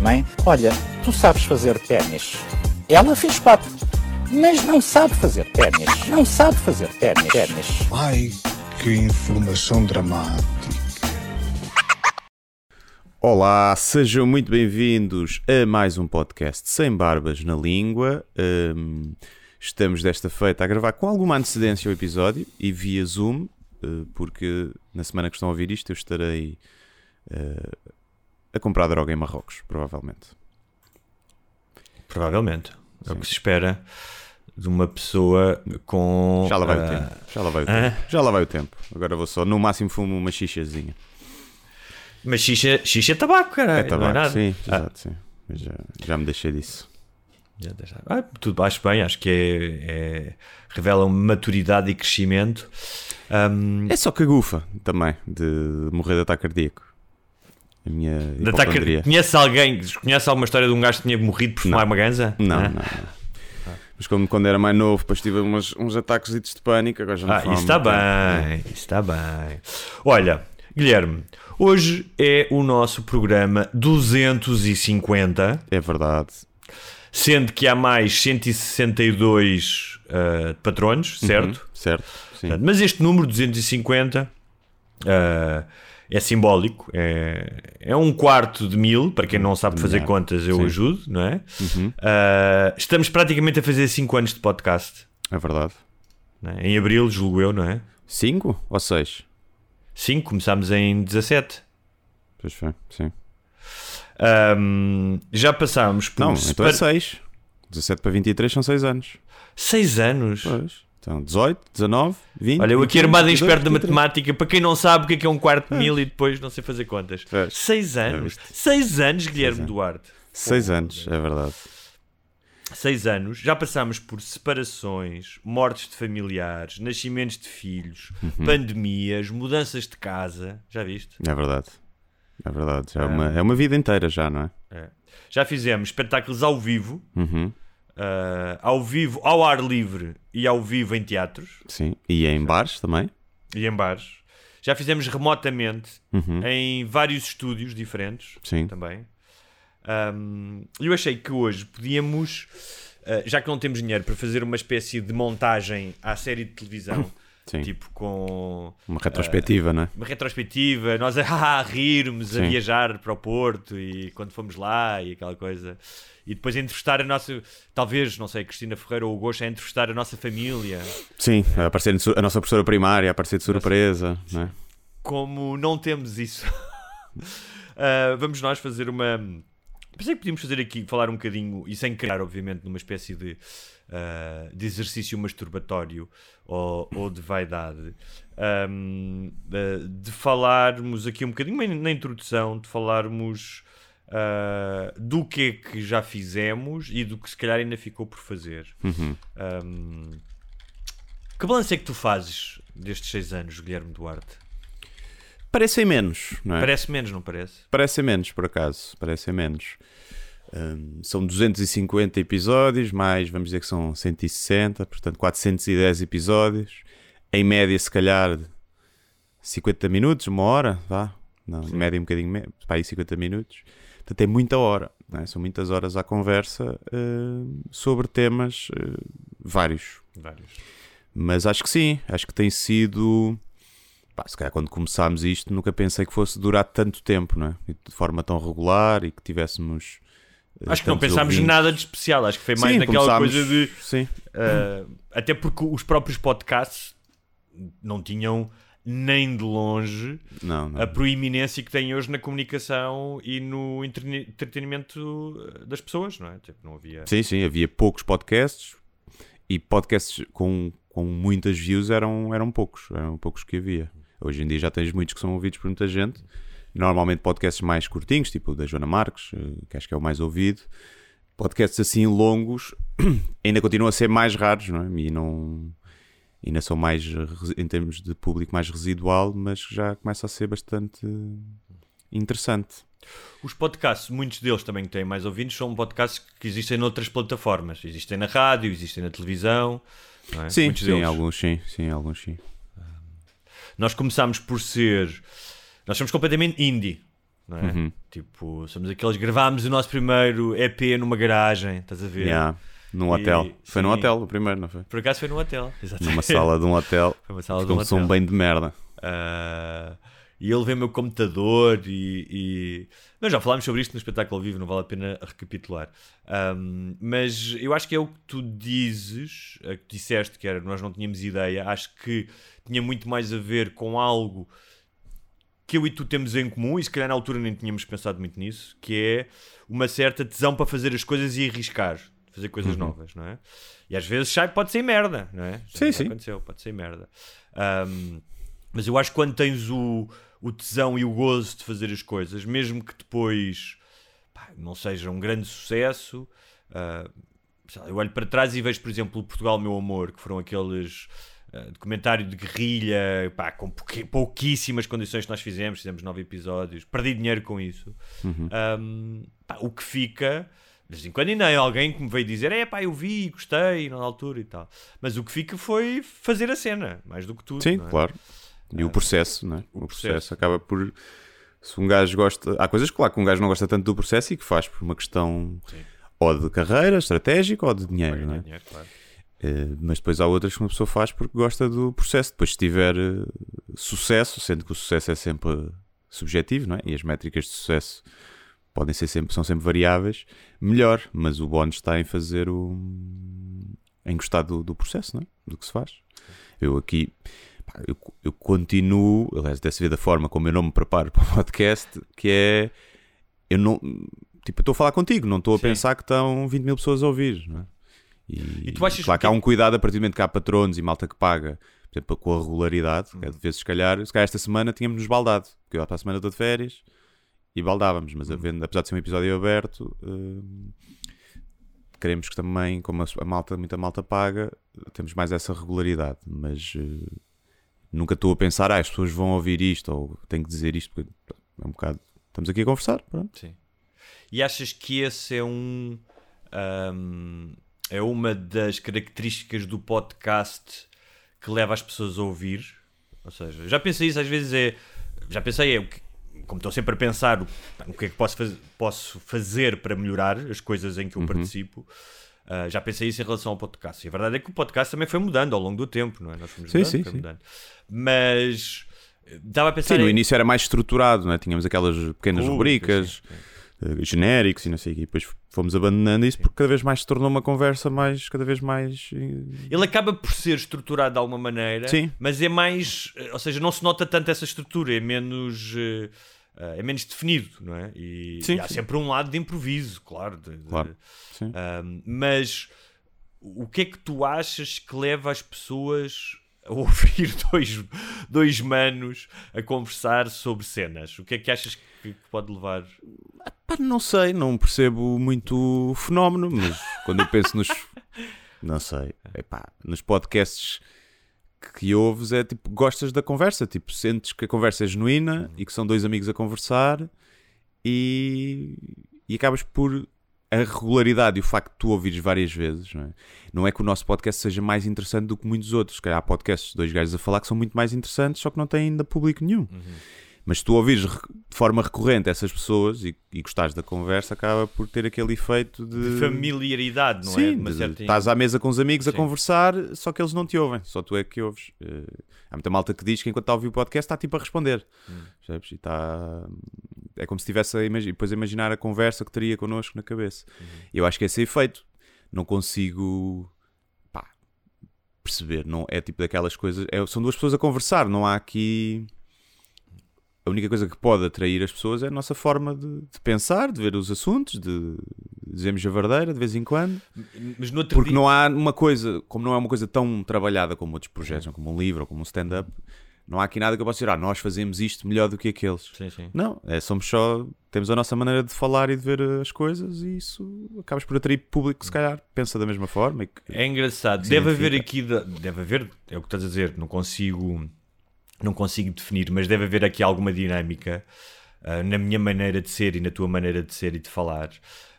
Mãe, olha, tu sabes fazer ténis. Ela fez quatro, mas não sabe fazer ténis. Não sabe fazer ténis. ténis. Ai, que informação dramática. Olá, sejam muito bem-vindos a mais um podcast sem barbas na língua. Hum, estamos desta feita a gravar com alguma antecedência o episódio e via Zoom, eh, porque na semana que estão a ouvir isto eu estarei eh, a comprar droga em Marrocos, provavelmente. Provavelmente. É o que se espera de uma pessoa com. Já lá vai o ah, tempo. Já lá vai o tempo. Já lá vai o tempo. Agora vou só, no máximo, fumo uma xixiazinha. Mas xixa, xixa é tabaco, cara. É não tabaco, nada. sim, Ah, exato, sim. Mas já, já me deixei disso. já deixa- ah, tudo acho bem, acho que é, é- revela maturidade e crescimento. Ahm, É só cagufa também, de morrer de ataque cardíaco. A minha hipocondria. conhece alguém, conhece alguma história de um gajo que tinha morrido por fumar uma ganza? Não, não, não. Mas como quando era mais novo, depois tive uns, uns ataques de pânico, agora já não Ah, isso está bem, isso está bem. Olha, Guilherme, hoje é o nosso programa 250. É verdade. Sendo que há mais 162 uh, patronos, certo? Uhum, certo, sim. Mas este número 250 uh, é simbólico, é, é um quarto de mil. Para quem não sabe fazer contas, eu Sim. ajudo, não é? Uhum. Uh, estamos praticamente a fazer 5 anos de podcast. É verdade. é? Em abril, julgo eu, não é? Cinco ou seis? 5, começámos em 17. Pois foi, sim. Um, já passámos por Não, então é separa- seis. 17 para 23 são seis anos. seis anos. Pois. Então 18, 19, 20. Olha, eu aqui 21, armado em 22, esperto da 23. matemática, para quem não sabe o que é, que é um quarto de mil e depois não sei fazer contas. Seis anos. viste. Seis anos, Guilherme anos. Duarte. Seis anos, é verdade. Seis anos. Já passámos por separações, mortes de familiares, nascimentos de filhos, Uhum. pandemias, mudanças de casa. Já viste? É verdade. É verdade. Já é, uma, é uma vida inteira já, não é? É. Já fizemos espetáculos ao vivo, Uhum. Ah, ao vivo, ao ar livre e ao vivo em teatros Sim. E em bares também. e em bares. Já fizemos remotamente Uhum. em vários estúdios diferentes Sim. também. Um, eu achei que hoje podíamos, uh, já que não temos dinheiro para fazer uma espécie de montagem à série de televisão, Sim. tipo com Uma retrospectiva, não é? uma retrospectiva, nós a, a rirmos, a Sim. viajar para o Porto e quando fomos lá e aquela coisa. E depois entrevistar a nossa, talvez, não sei, Cristina Ferreira ou o Gosto, a entrevistar a nossa família. Sim, a aparecer a nossa professora primária, a aparecer de surpresa, não é? como não temos isso, ah, vamos nós fazer uma. Pensei que podíamos fazer aqui, falar um bocadinho, e sem criar, obviamente, numa espécie de, ah, de exercício masturbatório ou, ou de vaidade, ahm, ah, de falarmos aqui um bocadinho na introdução, de falarmos ah, do que é que já fizemos e do que se calhar ainda ficou por fazer. Uhum. Ahm, que balanço é que tu fazes destes seis anos, Guilherme Duarte? Parecem menos, não é? Parece menos, não parece? Parecem menos, por acaso. Parecem menos. Hum, são 250 episódios, mais vamos dizer que são 160, portanto 410 episódios. Em média, se calhar 50 minutos, uma hora, vá. Não, em média um bocadinho menos, para aí 50 minutos. Portanto, é muita hora, é? são muitas horas à conversa hum, sobre temas hum, vários. Vários. Mas acho que sim, acho que tem sido. Pá, se calhar quando começámos isto, nunca pensei que fosse durar tanto tempo, não é? De forma tão regular e que tivéssemos. eh, Acho que não pensámos ouvintes. nada de especial. Acho que foi mais Sim, naquela coisa de. Sim, ah, até porque os próprios podcasts não tinham nem de longe não, não. a proeminência que têm hoje na comunicação e no entretenimento das pessoas, não é? Tipo, não havia. Sim, sim, havia poucos podcasts e podcasts com, com muitas views eram, eram poucos, eram poucos que havia. Hoje em dia já tens muitos que são ouvidos por muita gente, Normalmente podcasts mais curtinhos, tipo o da Joana Marques, eh, que acho que é o mais ouvido. Podcasts assim longos ainda continuam a ser mais raros, não é? E não ainda são mais, em termos de público, mais residual, mas já começa a ser bastante interessante. Os podcasts, muitos deles também que têm mais ouvintes, são podcasts que existem noutras plataformas. Existem na rádio, existem na televisão. é? Sim, Muitos sim, deles. alguns sim, sim, alguns sim. Nós começámos por ser. Nós somos completamente indie. É? Uhum. Tipo, somos aqueles. Gravámos o nosso primeiro EP numa garagem, estás a ver? Yeah, num E- hotel. Foi num sim. hotel o primeiro, não foi? Por acaso foi num hotel. Exatamente. Numa sala de um hotel. Foi uma sala de um um som hotel. bem de merda. Ah, e ele vê o meu computador e, e- Nós já falámos sobre isto no espetáculo ao vivo, não vale a pena recapitular. Ahm, mas eu acho que é o que tu dizes, a que disseste que era nós não tínhamos ideia, acho que tinha muito mais a ver com algo que eu e tu temos em comum, e se calhar na altura nem tínhamos pensado muito nisso, que é uma certa tesão para fazer as coisas e arriscar, fazer coisas novas, não é? E às vezes sai, pode ser merda, não é? Já- Sim, sim. Aconteceu, pode ser merda. Ahm, mas eu acho que quando tens o, o tesão e o gozo de fazer as coisas, mesmo que depois pá, não seja um grande sucesso, lá, eu olho para trás e vejo, por exemplo, o Portugal Meu Amor, que foram aqueles ah, documentário de guerrilha, pá, com pouquíssimas condições que nós fizemos, fizemos nove episódios, perdi dinheiro com isso. Ahm, pá, o que fica, de vez em quando ainda há alguém que me veio dizer, é pá, eu vi, gostei, na altura e tal. Mas o que fica foi fazer a cena, mais do que tudo. Sim, é? claro. E o processo, não é? O, processo. processo. acaba por. Se um gajo gosta. Há coisas, claro, que um gajo não gosta tanto do processo e que faz por uma questão ou de carreira estratégica ou de dinheiro, Ganhar não é? dinheiro, claro. Eh, mas depois há outras que uma pessoa faz porque gosta do processo. Depois, se tiver eh, sucesso, sendo que o sucesso é sempre subjetivo, não é? E as métricas de sucesso podem ser sempre, são sempre variáveis, melhor. Mas o bónus está em fazer o. em gostar do, do processo, não é? Do que se faz. Eu aqui. pá, Eu, eu continuo, aliás, se vê da forma como eu não me preparo para o podcast, que é. Eu não. Tipo, eu estou a falar contigo, não estou a Sim. pensar que estão 20 mil pessoas a ouvir, não é? E, E tu achas claro que- que há um cuidado a partir do momento que há patronos e malta que paga, por exemplo, com a regularidade, que às vezes, se calhar, se calhar esta semana tínhamos-nos baldado, porque eu para a semana estou de férias e baldávamos, mas havendo, apesar de ser um episódio aberto, hum, queremos que também, como a, malta, muita malta paga, temos mais essa regularidade, mas eh, nunca estou a pensar, ah, as pessoas vão ouvir isto, ou tenho que dizer isto, porque é um bocado. Estamos aqui a conversar, pronto. Sim. E achas que esse é um. ahm, é uma das características do podcast que leva as pessoas a ouvir? Ou seja, já pensei isso às vezes é. Já pensei, é o que- como estou sempre a pensar o, que é que posso, faz- posso fazer para melhorar as coisas em que Uhum. eu participo. ah, já pensei isso em relação ao podcast. E a verdade é que o podcast também foi mudando ao longo do tempo, não é? Nós fomos Sim, mudando, sim, sim. mudando. Mas eh, estava a pensar Sim, no em- início era mais estruturado, não é? tínhamos aquelas pequenas Rubricas, rubricas, eh, genéricos e não sei o quê. E depois fomos abandonando isso porque cada vez mais se tornou uma conversa mais, cada vez mais. eh, Ele acaba por ser estruturado de alguma maneira, Sim. mas é mais, eh, ou seja, não se nota tanto essa estrutura, é menos, eh, é menos definido, não é? E, Sim, e há sim. sempre um lado de improviso, claro. de- de- Claro. Ahm, mas o que é que tu achas que leva as pessoas a ouvir dois, dois manos a conversar sobre cenas? O que é que achas que, que pode levar? Pá, não sei, não percebo muito o fenómeno, mas quando eu penso nos. Não sei, epá, nos podcasts que ouves é tipo, gostas da conversa, tipo, sentes que a conversa é genuína e que são dois amigos a conversar e, e acabas por a regularidade e o facto de tu ouvires várias vezes, não é? Não é que o nosso podcast seja mais interessante do que muitos outros, que há podcasts de dois gajos a falar que são muito mais interessantes, só que não têm ainda público nenhum. Mas se tu ouvires re- de forma recorrente essas pessoas e, e gostares da conversa, acaba por ter aquele efeito de. De familiaridade, não é? Sim, de- certa- estás à mesa com os amigos a Sim. conversar, só que eles não te ouvem, só tu é que ouves. Eh, há muita malta que diz que enquanto está a ouvir o podcast está tipo a responder. Hum. E está. É como se estivesse a imagi- depois a imaginar a conversa que teria connosco na cabeça. E eu acho que esse efeito não consigo pá, perceber. Não, é tipo daquelas coisas. é- são duas pessoas a conversar, não há aqui. A única coisa que pode atrair as pessoas é a nossa forma de, de pensar, de ver os assuntos, de dizermos a verdadeira de vez em quando. Mas no outro Porque dia- não há uma coisa, como não é uma coisa tão trabalhada como outros projetos, como um livro ou como um stand-up, Não há aqui nada que eu possa dizer, ah, nós fazemos isto melhor do que aqueles. Sim, sim. Não, é, somos só. Temos a nossa maneira de falar e de ver as coisas e isso acabas por atrair público que se calhar pensa da mesma forma. Que, É engraçado. Deve haver aqui. da- Deve haver. É o que estás a dizer. Não consigo. Não consigo definir, mas deve haver aqui alguma dinâmica ah, na minha maneira de ser e na tua maneira de ser e de falar.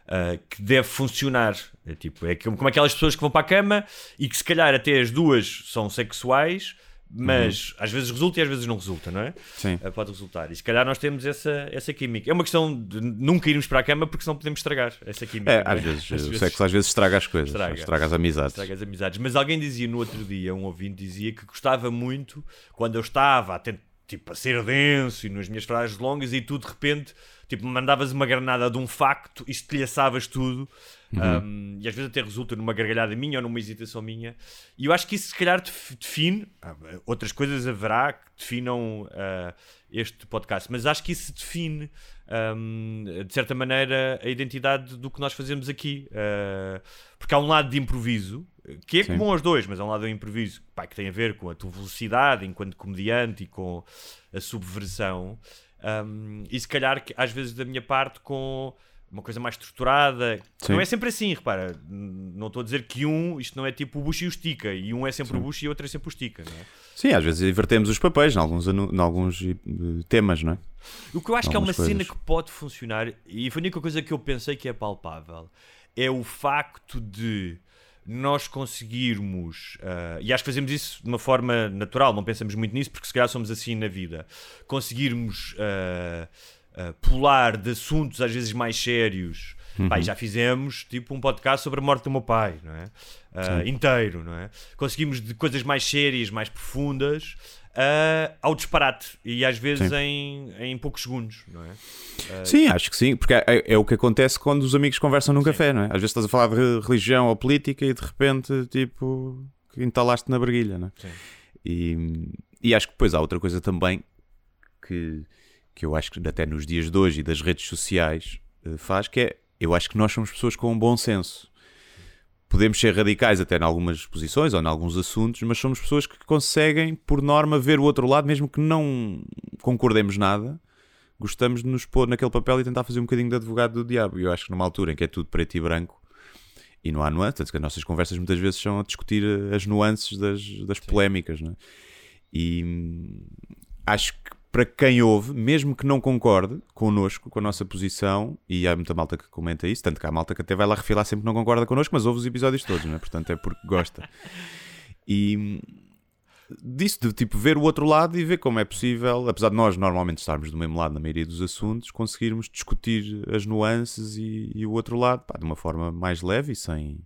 ah, que deve funcionar. É tipo, é como aquelas pessoas que vão para a cama e que se calhar até as duas são sexuais, mas às vezes resulta e às vezes não resulta, não é? Uhum. Sim. Uh, pode resultar. E se calhar nós temos essa, essa química. É uma questão de nunca irmos para a cama porque senão podemos estragar essa química. É, não é? às vezes, o sexo às vezes estraga as coisas, Estraga. estraga, as amizades. Estraga as amizades. Mas alguém dizia no outro dia, um ouvinte dizia que gostava muito quando eu estava a, tent- tipo, a ser denso e nas minhas frases longas e tu de repente tipo, me mandavas uma granada de um facto e estilhaçavas tudo. Um, e às vezes até resulta numa gargalhada minha ou numa hesitação minha. E eu acho que isso se calhar def- define. ah, Outras coisas haverá que definam ah, este podcast, mas acho que isso define. um, de certa maneira, a identidade do que nós fazemos aqui, Ah, porque há um lado de improviso que é Sim. comum aos dois, mas há um lado de improviso pá, que tem a ver com a tua velocidade enquanto comediante e com a subversão, Um, e se calhar que às vezes da minha parte com uma coisa mais estruturada. Sim. Não é sempre assim, repara. Não estou a dizer que um, isto não é tipo o Bush e o Stica, e um é sempre o Bush e o outro é sempre o Stica, não é? Sim, às vezes invertemos os papéis em alguns, em alguns eh, temas, não é? O que eu acho que é uma Algumas cena coisas. que pode funcionar, e foi a única coisa que eu pensei que é palpável, é o facto de nós conseguirmos, ah, e acho que fazemos isso de uma forma natural, não pensamos muito nisso, porque se calhar somos assim na vida, conseguirmos ah, ah, pular de assuntos às vezes mais sérios. Pá, e já fizemos tipo um podcast sobre a morte do meu pai, não é? Ah, inteiro, não é? Conseguimos de coisas mais sérias, mais profundas, ah, ao disparate e às vezes Sim. em, em poucos segundos, não é? Sim, acho que sim, porque é, é o que acontece quando os amigos conversam num café, não é? Às vezes estás a falar de re- religião ou política e de repente, tipo, entalaste na barguilha, não é? Sim. E, e acho que depois há outra coisa também que, que eu acho que até nos dias de hoje e das redes sociais eh, faz, que é, eu acho que nós somos pessoas com um bom senso. Podemos ser radicais até em algumas posições ou em alguns assuntos, mas somos pessoas que conseguem, por norma, ver o outro lado, mesmo que não concordemos nada, gostamos de nos pôr naquele papel e tentar fazer um bocadinho de advogado do diabo. E eu acho que numa altura em que é tudo preto e branco e não há nuances, tanto que as nossas conversas muitas vezes são a discutir eh, as nuances das, das polémicas, é? E hum, acho que para quem ouve, mesmo que não concorde connosco, com a nossa posição, e há muita malta que comenta isso, tanto que há malta que até vai lá refilar sempre que não concorda connosco, mas ouve os episódios todos, não é? Portanto, é porque gosta. E hum, disso, de tipo ver o outro lado e ver como é possível, apesar de nós normalmente estarmos do mesmo lado na maioria dos assuntos, conseguirmos discutir as nuances e, e o outro lado pá, de uma forma mais leve e sem,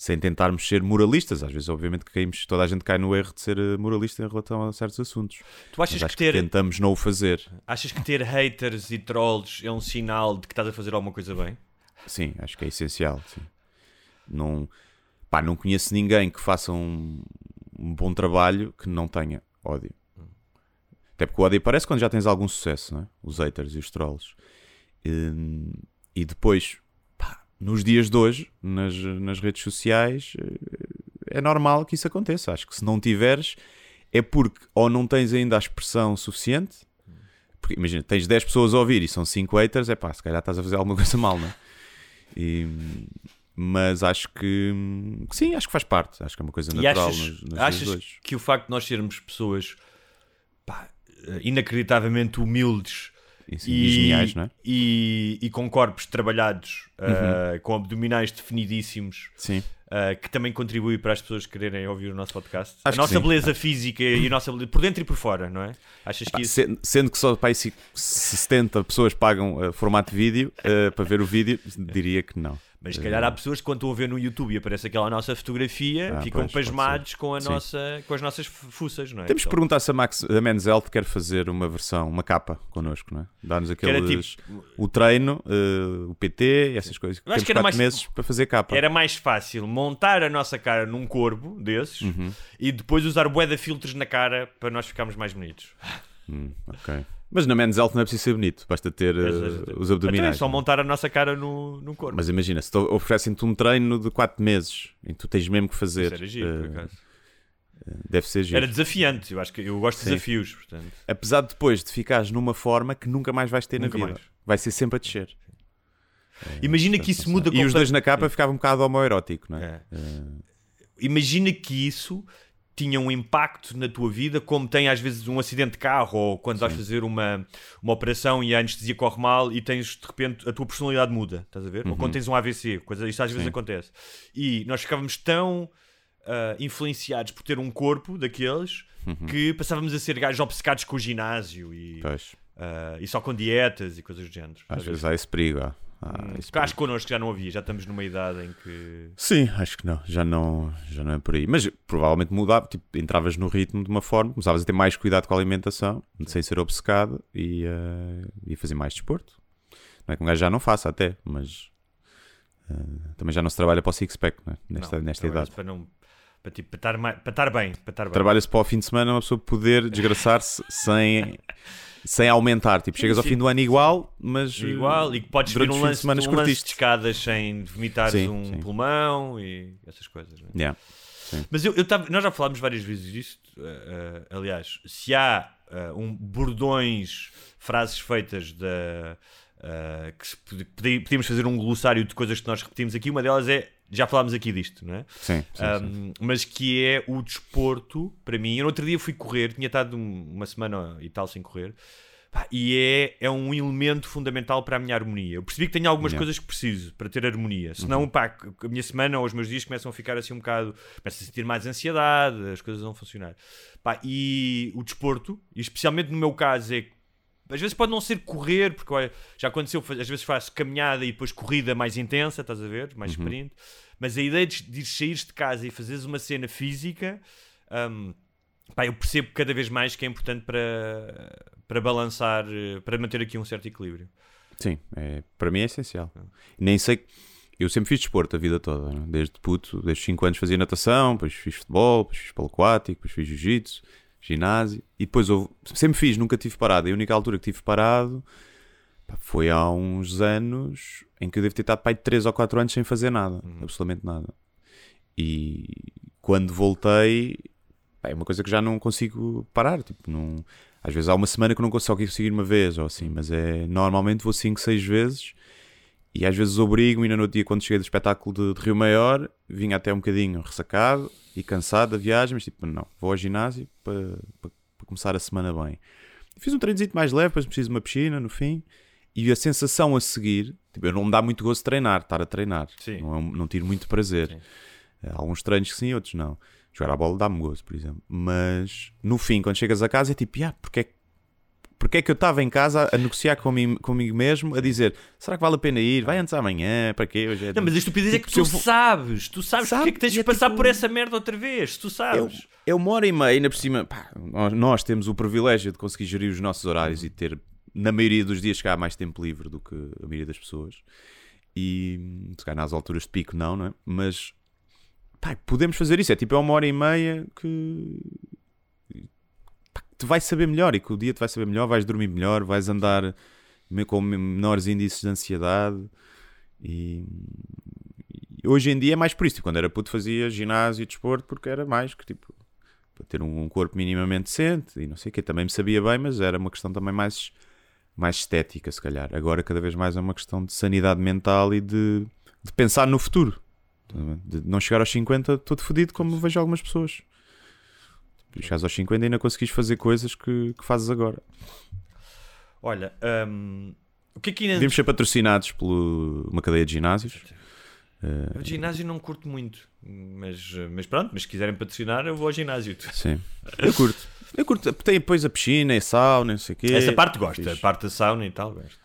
sem tentarmos ser moralistas. Às vezes, obviamente, que caímos, toda a gente cai no erro de ser eh, moralista em relação a certos assuntos. Tu achas que ter, tentamos não o fazer. achas que ter haters e trolls é um sinal de que estás a fazer alguma coisa bem? Sim, acho que é essencial. Sim. Não, pá, não conheço ninguém que faça um, um bom trabalho que não tenha ódio. Até porque o ódio aparece quando já tens algum sucesso, não é? Os haters e os trolls. Hum, E, depois, nos dias de hoje, nas, nas redes sociais, eh, é normal que isso aconteça. Acho que se não tiveres, é porque ou não tens ainda a expressão suficiente. Porque imagina, tens 10 pessoas a ouvir e são 5 haters, é pá, se calhar estás a fazer alguma coisa mal, não é? E, mas acho que, que sim, acho que faz parte. Acho que é uma coisa E natural achas, nos, nos achas que o facto de nós sermos pessoas pá, inacreditavelmente humildes E, e geniais, não é? Uhum. e- e com corpos trabalhados, ah, com abdominais definidíssimos, Sim. ah, que também contribui para as pessoas quererem ouvir o nosso podcast. Acho a nossa beleza física e a nossa beleza por dentro e por fora, não é? Achas que Pá, isso. sendo, sendo que só se 70 pessoas pagam eh, formato de vídeo eh, para ver o vídeo, diria que não. Mas se calhar há pessoas que quando estão a ver no YouTube e aparece aquela nossa fotografia Ah, ficam pois, pasmados com, a Sim. nossa, com as nossas fuças, não é? Temos que Então, perguntar se a, Max, a Men's Health quer fazer uma versão, uma capa connosco, não é? Era aqueles. tipo- O treino, eh, o PT, essas coisas. Eu acho Temos que era mais- meses para fazer capa. Era mais fácil montar a nossa cara num corvo desses Uhum. e depois usar bué de filtros na cara para nós ficarmos mais bonitos. Hum, ok. Mas na Men's Health não é preciso ser bonito, basta ter eh, Mas, os Então é abdominais. só é? montar a nossa cara no, num corvo. Mas imagina, se te oferecem-te um treino de 4 meses e tu tens mesmo que fazer. Isso giro, por eh, acaso. Deve ser giro. Era desafiante, eu acho que eu gosto de Sim. desafios, portanto. Apesar de depois de ficares numa forma que nunca mais vais ter Nunca na vida. mais. Vai ser sempre a descer. Imagina que isso muda E os dois na capa ficava um bocado homoerótico, não é? É. Imagina que isso tinha um impacto na tua vida, como tem às vezes um acidente de carro ou quando vais fazer uma, uma operação e a anestesia corre mal e tens de repente a tua personalidade muda, estás a ver? Ou quando tens um AVC, coisa, isto às vezes Sim. acontece. E nós ficávamos tão ah, influenciados por ter um corpo daqueles que passávamos a ser gajos obcecados com o ginásio e, ah, e só com dietas e coisas do género. Às vezes há esse perigo. Há Hum, que acho que connosco já não havia, já estamos numa idade em que. Sim, acho que não. Já não, já não é por aí. Mas provavelmente mudava. Tipo, entravas no ritmo de uma forma, começavas a ter mais cuidado com a alimentação, sem ser obcecado e, eh, e fazer mais desporto. Não é que um gajo já não faça até, mas eh, também já não se trabalha para o six-pack né? nesta, não, nesta idade. Para, não, para, tipo, para, estar mais, para estar bem. Para estar bem. Trabalha-se para o fim de semana uma pessoa poder desgraçar-se sem, sem aumentar. Tipo, chegas ao fim do ano igual, mas eh, Igual, e que podes vir um lance, semana um lance de escadas sem vomitares Sim, um sim. pulmão e essas coisas. não é? Yeah. Mas eu, eu tava, nós já falámos várias vezes disto. eh, eh, aliás, se há eh, um bordões, frases feitas da. que podíamos fazer um glossário de coisas que nós repetimos aqui, uma delas é. Já falámos aqui disto, não é? Sim, sim, sim. Um, mas que é o desporto, para mim. Eu no outro dia fui correr, tinha estado um- uma semana e tal sem correr, e é, é um elemento fundamental para a minha harmonia. Eu percebi que tenho algumas Yeah. coisas que preciso para ter harmonia, senão pá, a minha semana ou os meus dias começam a ficar assim um bocado, começo a sentir mais ansiedade, as coisas não funcionar. Pá, e o desporto, e especialmente no meu caso, é que às vezes pode não ser correr, porque olha, já aconteceu, às vezes faço caminhada e depois corrida mais intensa, estás a ver? Mais sprint. Mas a ideia de, de saíres de casa e fazeres uma cena física, hum, pá, eu percebo cada vez mais que é importante para, para balançar, para manter aqui um certo equilíbrio. Sim, é, para mim é essencial. Nem sei. Eu sempre fiz desporto a vida toda, né? desde puto, desde 5 anos fazia natação, depois fiz futebol, depois fiz polo aquático, depois fiz jiu-jitsu, ginásio, e depois houve, sempre fiz, nunca tive parado. E a única altura que tive parado foi há uns anos em que eu devo ter estado pai de 3 ou 4 anos sem fazer nada, absolutamente nada. E quando voltei, é uma coisa que já não consigo parar. Tipo, não... Às vezes há uma semana que não consigo conseguir uma vez ou assim, mas é normalmente vou 5, 6 vezes e às vezes obrigo, ainda no dia quando cheguei do espetáculo de, de Rio Maior, vinha até um bocadinho ressacado e cansado da viagem, mas tipo, não, vou ao ginásio para, para, para começar a semana bem. Fiz um treinozito mais leve, depois preciso de uma piscina no fim. E a sensação a seguir, tipo, não me dá muito gosto de treinar, estar a treinar. Sim. Não, é não tiro muito prazer. Sim. Alguns treinos que sim, outros não. Jogar a bola dá-me gosto, por exemplo. Mas no fim, quando chegas a casa, é tipo, ah, porque é que porque é que eu estava em casa a negociar comigo, comigo mesmo, a dizer será que vale a pena ir? Vai antes amanhã, para quê? Hoje é Não, mas a estupidez é que Tipo, se tu eu vou- sabes, tu sabes Sabe? porque é que tens de é passar tipo- por essa merda outra vez, tu sabes. eu uma hora e meia, ainda por cima, pá, nós, temos o privilégio de conseguir gerir os nossos horários e ter, na maioria dos dias, cá mais tempo livre do que a maioria das pessoas. E se calhar nas alturas de pico, não, não é? Mas pá, podemos fazer isso. É tipo, é uma hora e meia que que te vai saber melhor e que o dia te vai saber melhor, vais dormir melhor, vais andar com menores índices de ansiedade. E, e hoje em dia é mais por isso. Tipo, quando era puto fazia ginásio e desporto porque era mais que tipo para ter um corpo minimamente decente e não sei o que. Também me sabia bem, mas era uma questão também mais, mais estética, se calhar. Agora cada vez mais é uma questão de sanidade mental e de, de pensar no futuro. De não chegar aos 50 todo fodido como vejo algumas pessoas. Tipo, chegares aos 50 e ainda conseguis fazer coisas que, que fazes agora. Olha, hum, o que é que ainda... Devíamos ser patrocinados por uma cadeia de ginásios. Eh, O ginásio não curto muito, mas, mas pronto, mas se quiserem patrocinar, eu vou ao ginásio. Sim. Eu curto. Eu curto. Tem depois a piscina, a sauna, não sei o quê. Essa parte gosto, a parte da sauna e tal, gosto.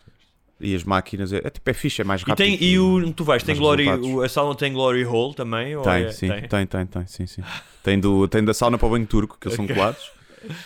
E as máquinas, é, é tipo, é fixe, é mais E, rápido. tem, e o, tu vais, tem glory, o- a sauna tem Glory Hole também? Tem, é- sim, tem, tem, tem, sim, sim. Tem, do, tem da sauna para o banho turco, que eles são colados.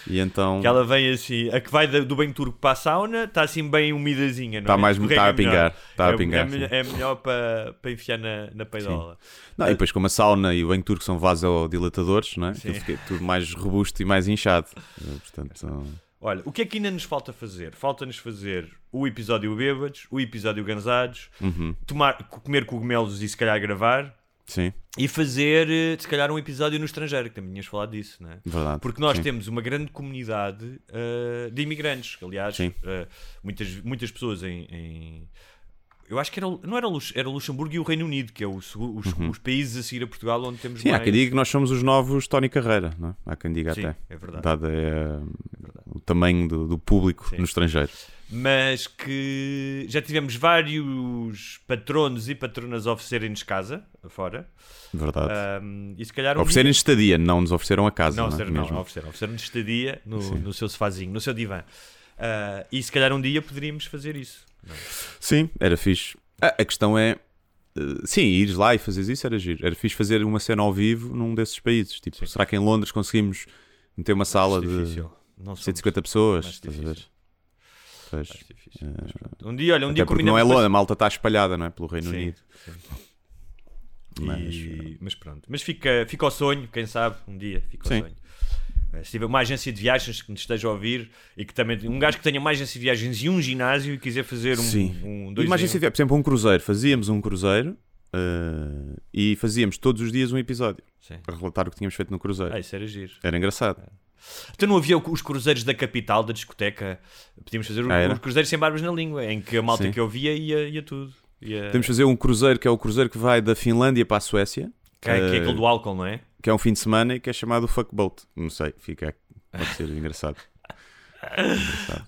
E então Que ela vem assim, a que vai do banho turco para a sauna está assim bem umidazinha, não Está é? mais- está a pingar, está a é, pingar, É, sim. melhor- é melhor para, para enfiar na, na peidola. Não, e depois como a sauna e o banho turco são vasodilatadores, não é? Sim. Aquilo fica tudo mais robusto e mais inchado. Portanto, Olha, o que é que ainda nos falta fazer? Falta-nos fazer o episódio bêbados, o episódio gansados, uhum. tomar, comer cogumelos e se calhar gravar. Sim, e fazer, eh, se calhar, um episódio no estrangeiro, que também tinhas falado disso, não é? verdade. Porque nós Sim. temos uma grande comunidade eh, de imigrantes, que, aliás, eh, muitas, muitas pessoas em, em- Eu acho que era, não era, era Luxemburgo e o Reino Unido, que é o os, os países a seguir a Portugal onde temos Uhum. Sim, há quem diga que nós somos os novos Tony Carreira, não é? Há quem diga Sim, até. é verdade. Dado é, o tamanho do, do público Sim. no estrangeiro. Mas que já tivemos vários patronos e patronas a oferecerem-nos casa, fora. Verdade. Ahm, e se calhar um Oferecerem dia- estadia, não nos ofereceram a casa. Não, Não, é? ofereceram, não, Mesmo. não ofereceram. Ofereceram-nos estadia no, no seu sofazinho, no seu divã. Ah, e se calhar um dia poderíamos fazer isso. Não? Sim, era fixe. A, a questão é. eh, sim, ires lá e fazeres isso era giro. Era fixe fazer uma cena ao vivo num desses países. Tipo, será que em Londres conseguimos meter uma sala de. Não somos 150 pessoas? Estás a ver? Pois. pronto. Um dia, olha, um dia porque não é combinamos Londres, a malta está espalhada, não é? Pelo Reino Sim, Unido. sim. Mas, E- mas pronto. Mas fica, fica ao sonho, quem sabe, um dia fica Sim. sonho. Eh, Se tiver uma agência de viagens que nos esteja a ouvir e que também um gajo que tenha uma agência de viagens e um ginásio e quiser fazer um, Sim. um dois uma agência um. de- por exemplo, um cruzeiro. Fazíamos um cruzeiro eh, e fazíamos todos os dias um episódio Sim. para relatar o que tínhamos feito no cruzeiro. Ah, isso era giro. Era engraçado. Então não havia os cruzeiros da capital, da discoteca. Podíamos fazer Ah, era? os cruzeiros sem barbas na língua, em que a malta Sim. que eu via ia, ia tudo. Ia... Podemos fazer um cruzeiro que é o cruzeiro que vai da Finlândia para a Suécia, Que, é- que é eh, aquele do álcool, não é? Que é um fim de semana e que é chamado Fuckboat. Não sei, fica. Pode ser engraçado.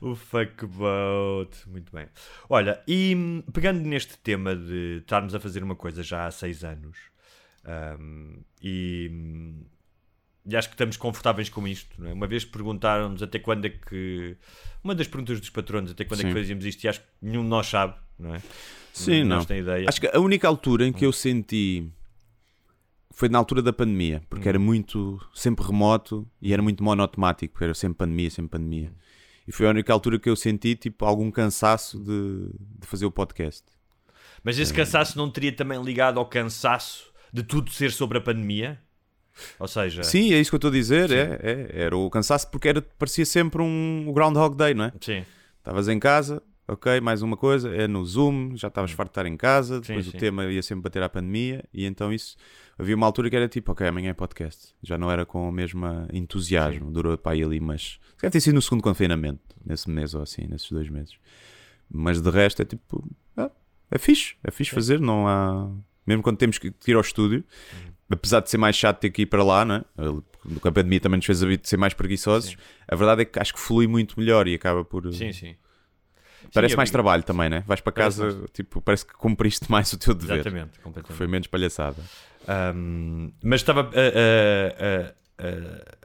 O fuckboat, muito bem. Olha, e hum, pegando neste tema de estarmos a fazer uma coisa já há seis anos hum, e, hum, e acho que estamos confortáveis com isto, não é? Uma vez perguntaram-nos até quando é que. Uma das perguntas dos patronos, até quando é que Sim. fazíamos isto, e acho que nenhum de nós sabe, não é? Sim, não. ideia. Acho que a única altura em que eu senti foi na altura da pandemia, porque Hum. era muito sempre remoto e era muito monotemático, porque era sempre pandemia, sempre pandemia. E foi a única altura que eu senti tipo algum cansaço de, de fazer o podcast. Mas esse cansaço não teria também ligado ao cansaço de tudo ser sobre a pandemia? Ou seja, Sim, é isso que eu estou a dizer, é, é, era o cansaço porque era, parecia sempre um Groundhog Day, não é? sim, Estavas em casa, ok, mais uma coisa, é no Zoom, já estavas farto de estar em casa, depois Hum. sim. o tema ia sempre bater à pandemia, e então isso, havia uma altura que era tipo, ok, amanhã é podcast. Já não era com o mesmo entusiasmo, durou para aí ali, mas deve ter sido no segundo confinamento, nesse mês ou assim, nesses dois meses. Mas de resto é tipo, ah, é fixe, é fixe fazer, não há. Mesmo quando temos que ir ao estúdio, Hum. apesar de ser mais chato ter que ir para lá, não é? A pandemia também nos fez a ser mais preguiçosos. A verdade é que acho que flui muito melhor e acaba por. sim, sim. Parece mais eu- trabalho também, né? Vais para Parece casa, tipo, parece que cumpriste mais o teu dever. Exatamente, completamente. Foi menos palhaçada. Um, mas estava a- a- a- a-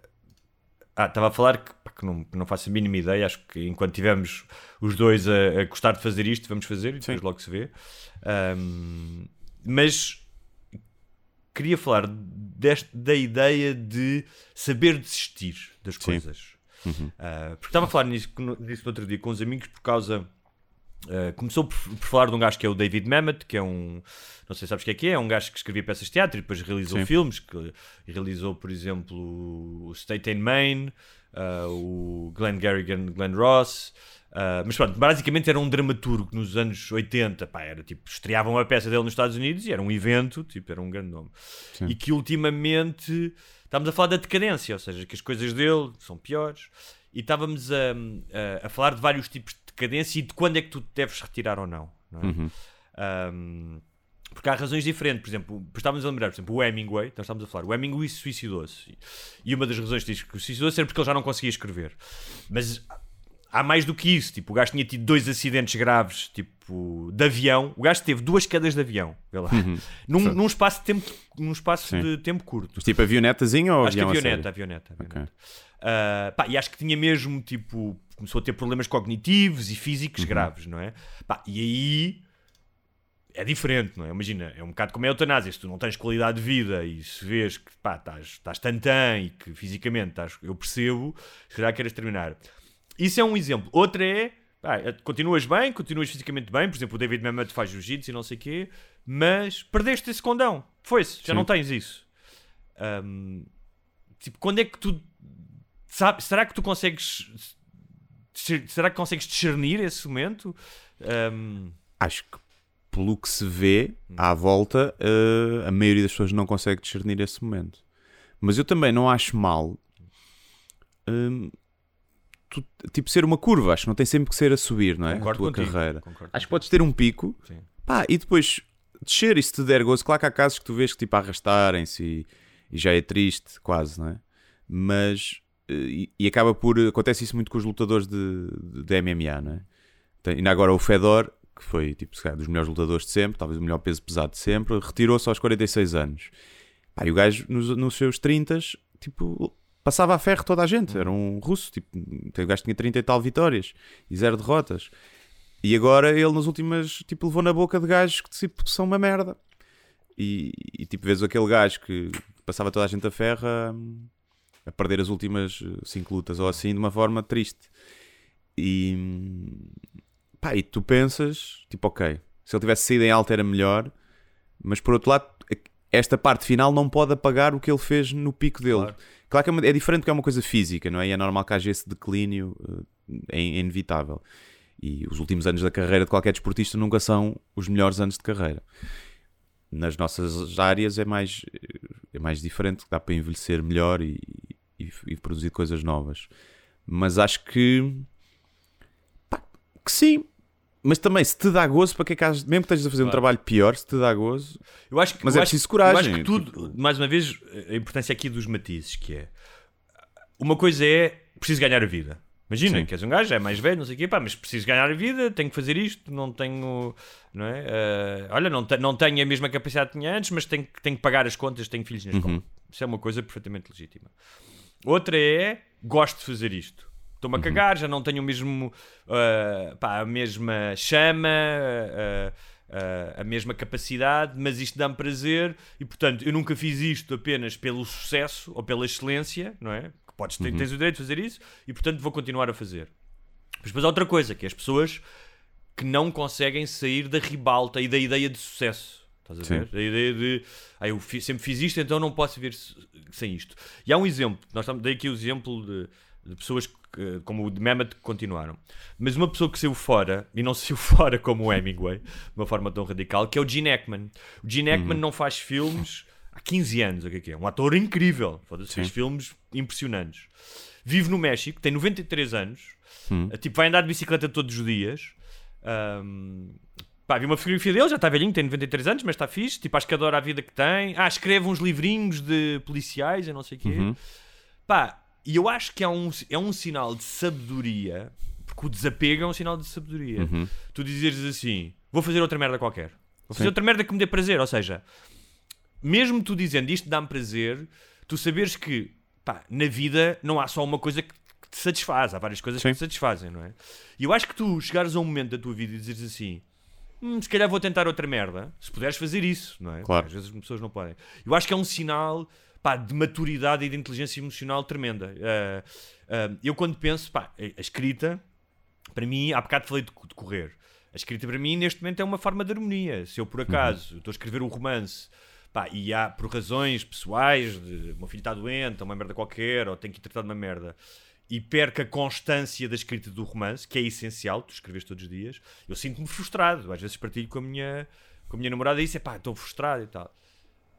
ah, estava a falar que, que não, não faço a mínima ideia. Acho que enquanto tivermos os dois a, a gostar de fazer isto, vamos fazer e depois Sim. logo se vê. Um, mas queria falar deste, da ideia de saber desistir das coisas. Uhum. Uh, porque estava a falar nisso, nisso no outro dia com os amigos por causa. Uh, começou por, por falar de um gajo que é o David Mamet, que é um. Não sei se sabes o que é que é, é um gajo que escrevia peças de teatro e depois realizou Sim. filmes. Que realizou, por exemplo, o State in Maine, uh, o Glenn Garrigan, Glenn Ross. uh, mas pronto, basicamente era um dramaturgo nos anos 80. Pá, era tipo, estreavam uma peça dele nos Estados Unidos e era um evento, tipo, era um grande nome. Sim. E que ultimamente estávamos a falar da decadência, ou seja, que as coisas dele são piores. E estávamos a, a, a falar de vários tipos de decadência e de quando é que tu deves retirar ou não. não é? Uhum. Um, porque há razões diferentes, por exemplo, estávamos a lembrar, por exemplo, o Hemingway, então estávamos a falar, o Hemingway suicidou-se. E uma das razões que diz que suicidou-se era porque ele já não conseguia escrever. Mas há mais do que isso, tipo, o gajo tinha tido dois acidentes graves, tipo, de avião. O gajo teve duas quedas de avião, vê lá. Num, num espaço de tempo, num espaço Sim. de tempo curto. Mas tipo avionetazinho ou Acho que avião a avioneta, avioneta, avioneta. Ok. Ah, pá, e acho que tinha mesmo, tipo, começou a ter problemas cognitivos e físicos Uhum. graves, não é? Pá, e aí é diferente, não é? Imagina, é um bocado como a eutanásia. Se tu não tens qualidade de vida e se vês que pá, estás, estás tantã e que fisicamente estás, eu percebo, se calhar queres terminar. Isso é um exemplo. Outra é, pá, continuas bem, continuas fisicamente bem. Por exemplo, o David Mamet faz jiu-jitsu e não sei o quê, mas perdeste esse condão. Foi-se, já Sim. não tens isso. Ahm, tipo, quando é que tu sabe, será que tu consegues será que consegues discernir esse momento? Ahm, Acho que pelo que se vê à volta, uh, a maioria das pessoas não consegue discernir esse momento. Mas eu também não acho mal hum, tu, tipo ser uma curva, acho que não tem sempre que ser a subir, não é? Concordo a tua contigo, carreira. concordo acho que podes ter um pico pá, e depois descer e se te der gozo. Claro que há casos que tu vês que tipo arrastarem-se e, e já é triste, quase, não é? Mas e, acaba por. Acontece isso muito com os lutadores de, de, MMA, não é? Ainda agora o Fedor, que foi tipo, se calhar, dos melhores lutadores de sempre, talvez o melhor peso pesado de sempre, retirou-se aos 46 anos. Pá, e o gajo, nos, nos seus 30, tipo, passava a ferro toda a gente. Era um russo, tipo, o gajo tinha 30 e tal vitórias e zero derrotas. E agora ele, nas últimas, tipo, levou na boca de gajos que tipo, são uma merda. E, e tipo, vês aquele gajo que passava toda a gente a ferro a, a perder as últimas 5 lutas ou assim de uma forma triste. E pá, e tu pensas, tipo, ok, se ele tivesse saído em alta era melhor, mas por outro lado, esta parte final não pode apagar o que ele fez no pico dele. Claro, claro que é, uma, é, diferente porque é uma coisa física, não é? E é normal que haja esse declínio, é, é inevitável. E os últimos anos da carreira de qualquer desportista nunca são os melhores anos de carreira. Nas nossas áreas é mais, é mais diferente, dá para envelhecer melhor e, e, e produzir coisas novas. Mas acho que que sim, mas também se te dá gozo, para que é que has, mesmo que estejas a fazer claro. um trabalho pior, se te dá gozo, eu acho que, mas é acho, preciso coragem. Eu acho que tudo, mais uma vez, a importância aqui dos matizes, que é uma coisa é preciso ganhar a vida. Imagina que és um gajo, é mais velho, não sei o quê, pá, mas preciso ganhar a vida, tenho que fazer isto, não tenho, não é? Uh, olha, não, te, não tenho a mesma capacidade que tinha antes, mas tenho, tenho que pagar as contas, tenho filhos na escola. Uhum. Isso é uma coisa perfeitamente legítima. Outra é, gosto de fazer isto. Estou-me a cagar, já não tenho o mesmo, uh, pá, a mesma chama, uh, uh, a mesma capacidade, mas isto dá-me prazer e, portanto, eu nunca fiz isto apenas pelo sucesso ou pela excelência, não é? Que podes ter, uhum. tens o direito de fazer isso e, portanto, vou continuar a fazer. Mas depois há outra coisa, que é as pessoas que não conseguem sair da ribalta e da ideia de sucesso. Estás a ver? Sim. A ideia de ah, eu sempre fiz isto, então não posso viver sem isto. E há um exemplo, nós estamos, dei aqui o exemplo de, de pessoas que, como o de Mehmet que continuaram. Mas uma pessoa que saiu fora, e não saiu fora como o Hemingway, de uma forma tão radical, que é o Gene Hackman. O Gene Hackman uhum. não faz filmes há 15 anos, o que é que é? Um ator incrível, faz filmes impressionantes. Vive no México, tem 93 anos, uhum. tipo, vai andar de bicicleta todos os dias. Um, Pá, vi uma fotografia dele, já está velhinho, tem 93 anos, mas está fixe. Tipo, acho que adora a vida que tem. Ah, escreve uns livrinhos de policiais, eu não sei o quê. Uhum. Pá, e eu acho que é um, é um sinal de sabedoria, porque o desapego é um sinal de sabedoria. Uhum. Tu dizeres assim: vou fazer outra merda qualquer. Vou fazer Sim. outra merda que me dê prazer. Ou seja, mesmo tu dizendo isto dá-me prazer, tu saberes que pá, na vida não há só uma coisa que, que te satisfaz, há várias coisas Sim. que te satisfazem, não é? E eu acho que tu chegares a um momento da tua vida e dizeres assim: hum, se calhar vou tentar outra merda, se puderes fazer isso, não é? Claro. Às vezes as pessoas não podem. Eu acho que é um sinal pá, de maturidade e de inteligência emocional tremenda. Uh, uh, eu quando penso, pá, a escrita, para mim, há bocado falei de, de, correr. A escrita para mim, neste momento, é uma forma de harmonia. Se eu, por acaso, uhum. estou a escrever um romance pá, e há, por razões pessoais, de, o meu filho está doente, ou uma merda qualquer, ou tenho que tratar de uma merda, e perca a constância da escrita do romance, que é essencial, tu escreves todos os dias, eu sinto-me frustrado. Às vezes partilho com a minha, com a minha namorada e disse, pá, estou frustrado e tal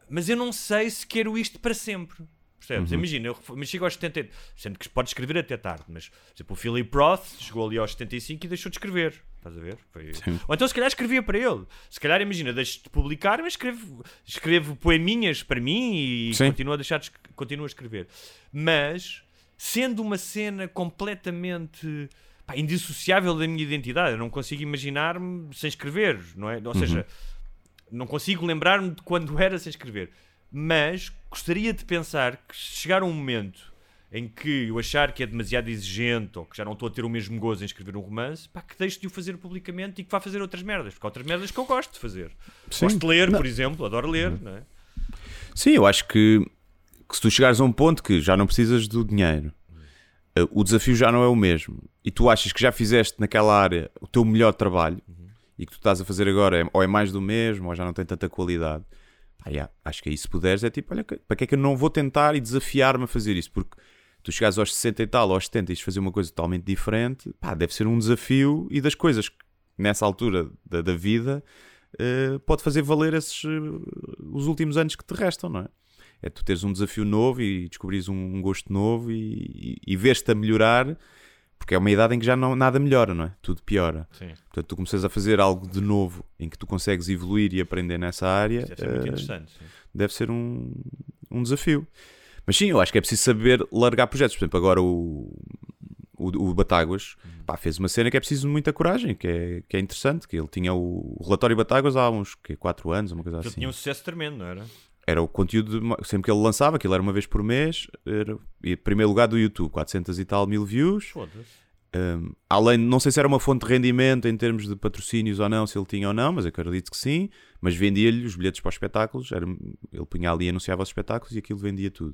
mas eu não sei se quero isto para sempre. Percebes? Uhum. Imagina, eu mas chego aos 70, sendo que pode escrever até tarde, mas por exemplo, o Philip Roth chegou ali aos 75 e deixou de escrever. Estás a ver? Foi... Ou então se calhar escrevia para ele. Se calhar, imagina, deixo de publicar, mas escrevo, escrevo poeminhas para mim e continuo a deixar de, continuo a escrever. Mas sendo uma cena completamente pá, indissociável da minha identidade, eu não consigo imaginar-me sem escrever, não é? Ou seja, uhum não consigo lembrar-me de quando era sem escrever. Mas gostaria de pensar que chegar um momento em que eu achar que é demasiado exigente ou que já não estou a ter o mesmo gozo em escrever um romance, pá, que deixe de o fazer publicamente e que vá fazer outras merdas. Porque há outras merdas que eu gosto de fazer. Sim. Gosto de ler, não. por exemplo, adoro ler. Uhum. Não é? Sim, eu acho que, que, se tu chegares a um ponto que já não precisas do dinheiro, uh, o desafio já não é o mesmo, e tu achas que já fizeste naquela área o teu melhor trabalho, uhum e que tu estás a fazer agora é, ou é mais do mesmo ou já não tem tanta qualidade. Pá, yeah, acho que aí se puderes é tipo, olha, para que é que eu não vou tentar e desafiar-me a fazer isso? Porque tu chegares aos 60 e tal, aos 70 e fazer uma coisa totalmente diferente, pá, deve ser um desafio e das coisas que nessa altura da, da vida eh, pode fazer valer esses, eh, os últimos anos que te restam, não é? É tu teres um desafio novo e descobrires um, um gosto novo e, e, e vês-te a melhorar, porque é uma idade em que já não, nada melhora, não é? Tudo piora. Sim. Portanto, tu começas a fazer algo de novo em que tu consegues evoluir e aprender nessa área. Deve ser muito eh, interessante. sim. deve ser um, um desafio. Mas sim, eu acho que é preciso saber largar projetos. Por exemplo, agora o, o, o Batáguas pá, fez uma cena que é preciso de muita coragem, que é, que é interessante. Que ele tinha o, o relatório Batáguas há uns 4 anos, uma coisa Ele assim. tinha um sucesso tremendo, não era? Era o conteúdo, de- sempre que ele lançava, aquilo era uma vez por mês, era, e primeiro lugar do YouTube, 400 e tal mil views. Um, além, não sei se era uma fonte de rendimento em termos de patrocínios ou não, se ele tinha ou não, mas eu acredito que sim. Mas vendia-lhe os bilhetes para os espetáculos, era, ele punha ali e anunciava os espetáculos e aquilo vendia tudo.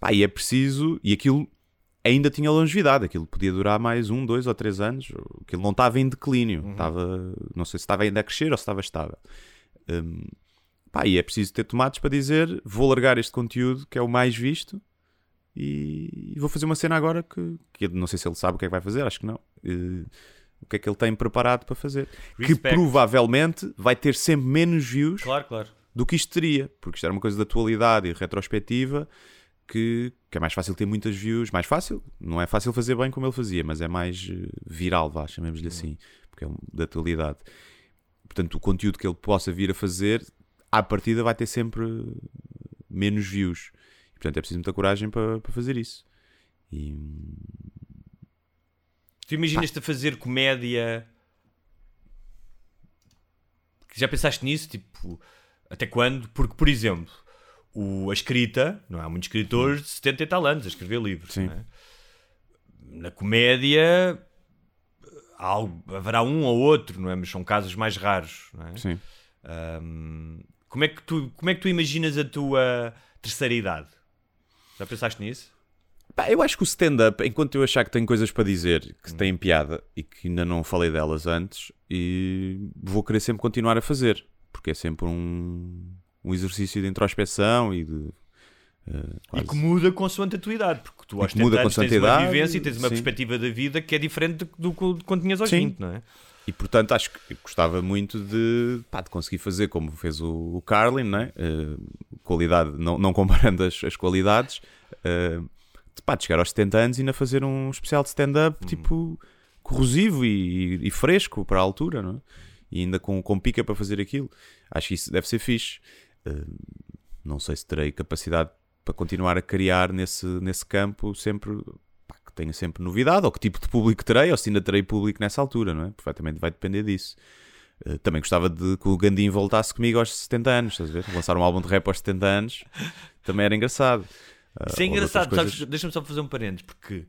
Pá, e é preciso, e aquilo ainda tinha longevidade, aquilo podia durar mais um, dois ou três anos, aquilo não estava em declínio, estava, não sei se estava ainda a crescer ou se estava estável. Um, pá, e é preciso ter tomates para dizer: vou largar este conteúdo que é o mais visto e, vou fazer uma cena agora que, que eu não sei se ele sabe o que é que vai fazer, acho que não. Eh, o que é que ele tem preparado para fazer? Que Respect. provavelmente vai ter sempre menos views Claro, claro. do que isto teria, porque isto era uma coisa de atualidade e retrospectiva que, que é mais fácil ter muitas views, mais fácil, não é fácil fazer bem como ele fazia, mas é mais eh, viral, vá, chamemos-lhe assim, porque é um, de atualidade. Portanto, o conteúdo que ele possa vir a fazer, à partida vai ter sempre menos views. E, portanto, é preciso muita coragem para, para fazer isso. E, Tu imaginas-te a fazer comédia? Já pensaste nisso? Tipo, até quando? Porque, por exemplo, o, a escrita, não há muitos escritores de 70 e tal anos a escrever livros. É? Na comédia há haverá um ou outro, não é? Mas são casos mais raros. Não é? sim. Ahm, como, é que tu, como é que tu imaginas a tua terceira idade? Já pensaste nisso? Pá, eu acho que o stand-up, enquanto eu achar que tenho coisas para dizer que têm piada e que ainda não falei delas antes, e vou querer sempre continuar a fazer, porque é sempre um, um exercício de introspeção e de. eh, E que muda consoante a tua idade, porque tu aos que muda 70 anos tens uma vivência e tens uma sim. perspectiva da vida que é diferente do que de quando tinhas aos Sim. 20, não é? E portanto acho que gostava muito de, pá, de conseguir fazer como fez o, o Carlin, né? Eh, qualidade, não, não comparando as, as qualidades, eh, de, pá, de chegar aos 70 anos e ainda fazer um especial de stand-up tipo corrosivo e, e fresco para a altura, não é? E ainda com, com pica para fazer aquilo. Acho que isso deve ser fixe. Eh, não sei se terei capacidade para continuar a criar nesse, nesse campo sempre tenha sempre novidade, ou que tipo de público terei, ou se ainda terei público nessa altura, não é? Perfeitamente vai depender disso. Eh, também gostava de que o Gandim voltasse comigo aos 70 anos, estás a ver? Lançar um álbum de rap aos 70 anos também era engraçado. Ah, Isso é engraçado, outras sabes? coisas. Deixa-me só fazer um parênteses, porque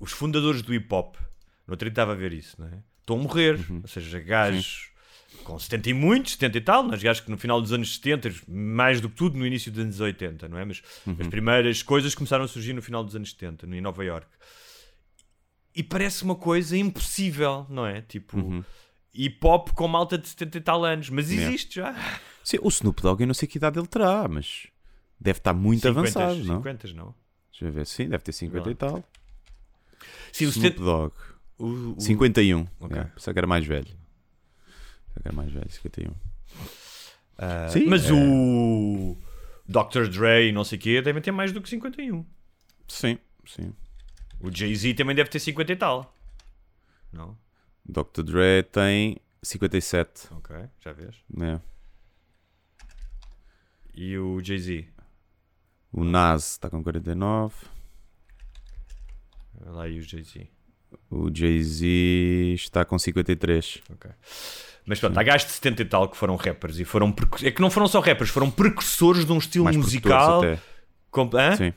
os fundadores do hip hop, no outro dia estava a ver isso, não é? Estão a morrer, Uhum. ou seja, gajos com 70 e muitos, 70 e tal, mas gajos que no final dos anos 70, mais do que tudo no início dos anos 80, não é? Mas Uhum. as primeiras coisas começaram a surgir no final dos anos 70, em Nova York. E parece uma coisa impossível, não é? Tipo, Uhum. hip hop com malta de 70 e tal anos, mas existe já. Sim, o Snoop Dogg, eu não sei que idade ele terá, mas deve estar muito 50, avançado, não? 50, não? Deixa eu ver, sim, deve ter 50 e tal. Sim, o Snoop 70 Dogg, o- o- 51. Ok. Yeah, pensava que era mais velho. Que era mais velho, 51. Ah, Sim, mas é. o Dr. Dre e não sei o quê devem ter mais do que 51. Sim, sim. O Jay-Z também deve ter 50 e tal. Não? Dr. Dre tem 57. Ok, já vês. né? E o Jay-Z? O Nas está com 49. Olha lá aí o Jay-Z. O Jay-Z está com 53. Ok. Mas pronto, há gajos de 70 e tal que foram rappers e foram. É que não foram só rappers, foram precursores de um estilo Mais musical. com-? Sim.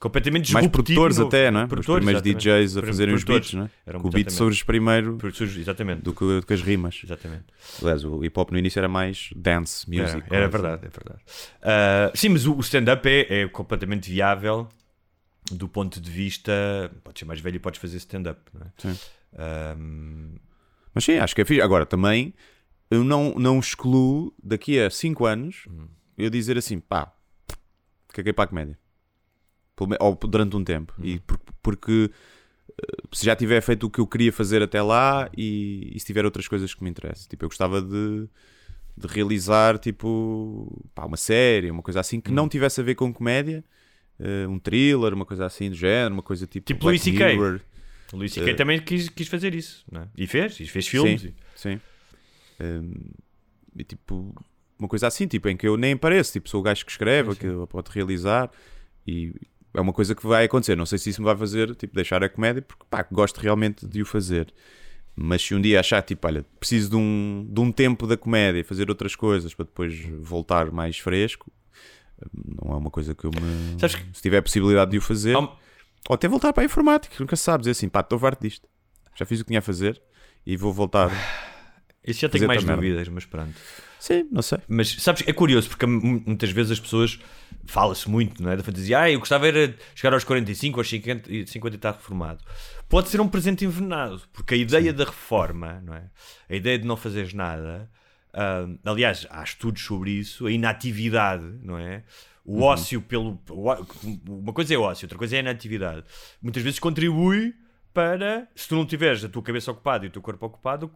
Completamente Mais produtores novo. até, não é? Os Produtores, primeiros exatamente. DJs a fazerem os beats, não é? Eram o beat os primeiro exatamente. do que, do que as rimas. Exatamente. Aliás, o hip hop no início era mais dance music. Era, verdade, é verdade. Ah, sim, mas o stand-up é, é completamente viável do ponto de vista. Podes ser mais velho e podes fazer stand-up, não é? Sim. Mas sim, acho que é fixe. Agora, também, eu não, não excluo daqui a 5 anos Hum. eu dizer assim, pá, caguei para a comédia. Ou durante um tempo. Hum. E por- porque eh, se já tiver feito o que eu queria fazer até lá e, e se tiver outras coisas que me interessam. Tipo, eu gostava de, de realizar tipo pá, uma série, uma coisa assim que Hum. não tivesse a ver com comédia, eh, um thriller, uma coisa assim do género, uma coisa tipo, Tipo Black Louis C.K.. O Luís C.K. Eh, também quis, quis fazer isso, é? E fez, e fez filmes. Sim, e- sim. Um, e tipo, uma coisa assim, tipo, em que eu nem apareço, tipo, sou o gajo que escreve, que pode realizar e é uma coisa que vai acontecer. Não sei se isso me vai fazer, tipo, deixar a comédia, porque pá, gosto realmente de o fazer. Mas se um dia achar, tipo, olha, preciso de um, de um tempo da comédia, fazer outras coisas para depois voltar mais fresco, não é uma coisa que eu me. Sabes que- Se tiver a possibilidade de o fazer, Há ou até voltar para a informática, nunca se sabe dizer assim, pá, estou farto disto. Já fiz o que tinha a fazer e vou voltar. Isso já tenho mais dúvidas, mas pronto. Sim, não sei. Mas sabes, é curioso porque mu- muitas vezes as pessoas fala-se muito, não é? Da fantasia, ah, eu gostava era chegar aos 45, aos 50, e 50 e estar reformado. Pode ser um presente envenenado, porque a ideia da reforma, não é? A ideia de não fazeres nada, ah, aliás, há estudos sobre isso, a inatividade, não é? O Uhum. ócio pelo. Uma coisa é ócio, outra coisa é inatividade. Muitas vezes contribui para, se tu não tiveres a tua cabeça ocupada e o teu corpo ocupado,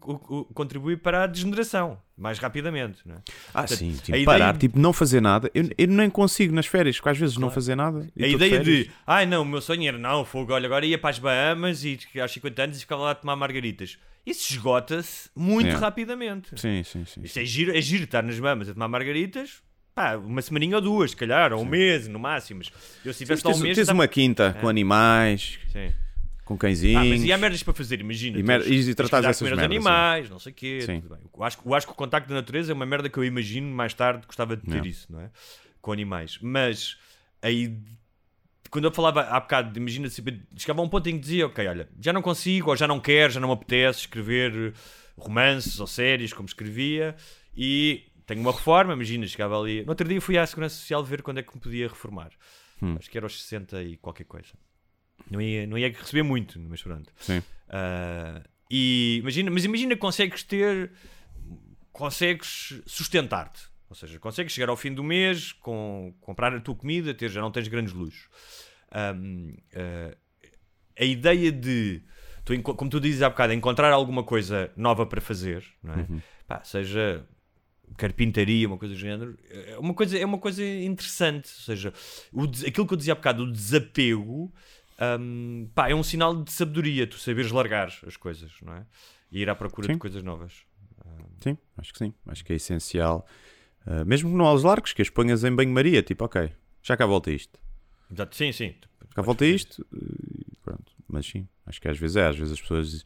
contribui para a degeneração mais rapidamente, não é? Ah, Portanto, sim, tipo, ideia- parar, tipo, não fazer nada. Eu, eu nem consigo nas férias, porque às vezes não fazer nada. A ideia férias. de, ai não, o meu sonho era, não, fogo, olha, agora ia para as Bahamas e aos 50 anos e ficava lá a tomar margaritas. Isso esgota-se muito Yeah. rapidamente. Sim, sim, sim. Isso é giro, é giro estar nas Bahamas a tomar margaritas, pá, uma semaninha ou duas, se calhar, ou um mês no máximo. Mas eu se tivesse lá um Tens, mês. tens estava- uma quinta com animais, Sim. com cãezinhos. Ah, mas e há merdas para fazer, imagina. E mer- e tens que tratar dessas merdas, animais, não sei o quê. Sim. Eu acho, eu acho que o contacto da natureza é uma merda que eu imagino mais tarde gostava de ter Yeah. isso, não é? Com animais. Mas aí, quando eu falava há bocado, imagina chegava a um ponto em que dizia, ok, olha, já não consigo, ou já não quero, já não me apetece escrever romances ou séries como escrevia e tenho uma reforma, imagina, chegava ali. No outro dia fui à Segurança Social ver quando é que me podia reformar. Hum. Acho que era aos 60 e qualquer coisa. Não ia, não ia receber muito, mas pronto. Sim. Ah, e imagina, mas imagina que consegues ter, consegues sustentar-te. Ou seja, consegues chegar ao fim do mês, com, comprar a tua comida, ter, já não tens grandes luxos. Ahm, ah, a ideia de, tu, como tu dizes há bocado, encontrar alguma coisa nova para fazer, não é? Pá, seja carpintaria, uma coisa do género, é uma coisa, é uma coisa interessante. Ou seja, o aquilo que eu dizia há bocado, o desapego, hum, pá, é um sinal de sabedoria, tu saberes largar as coisas, não é? E ir à procura Sim. de coisas novas. Sim, acho que sim. Acho que é essencial. Uh, mesmo que não aos largos, que as ponhas em banho-maria, tipo, ok, já cá volta isto. Exato, sim, sim. Cá volta isto, pronto. Mas sim, acho que às vezes é. Às vezes as pessoas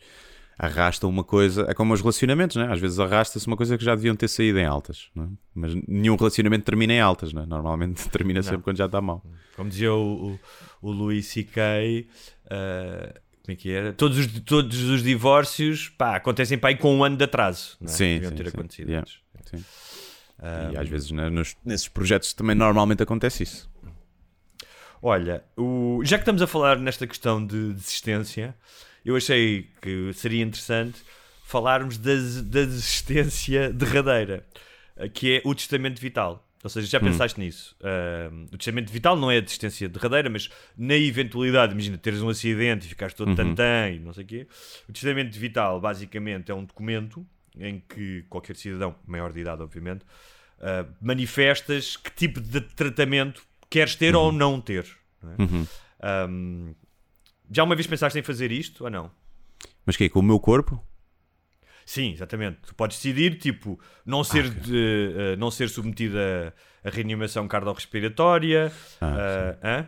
arrastam uma coisa. É como os relacionamentos, né? Às vezes arrasta-se uma coisa que já deviam ter saído em altas, não é? Mas nenhum relacionamento termina em altas, né? Normalmente termina sempre quando já está mal. Como dizia o, o, o Louis C.K., ah, como é que era? Todos os, todos os divórcios pá, acontecem pá, com um ano de atraso. Não é? Sim, Deviam sim, ter sim. acontecido Yeah. Sim. E às vezes né, nos- nesses projetos também normalmente acontece isso. Olha, o- já que estamos a falar nesta questão de desistência, eu achei que seria interessante falarmos da, da desistência derradeira, eh, que é o testamento vital. Ou seja, já pensaste nisso? Ah, o testamento vital não é a desistência derradeira, mas na eventualidade, imagina, teres um acidente e ficares todo tantã e não sei o quê. O testamento vital, basicamente, é um documento em que qualquer cidadão, maior de idade, obviamente, ah, manifestas que tipo de tratamento queres ter ou não ter. não é? Um, já uma vez pensaste em fazer isto ou não? Mas que é com o meu corpo? Sim, exatamente. Tu podes decidir, tipo, não ser, de, eh, não ser submetido a, a reanimação cardiorrespiratória. Ah, eh, hã?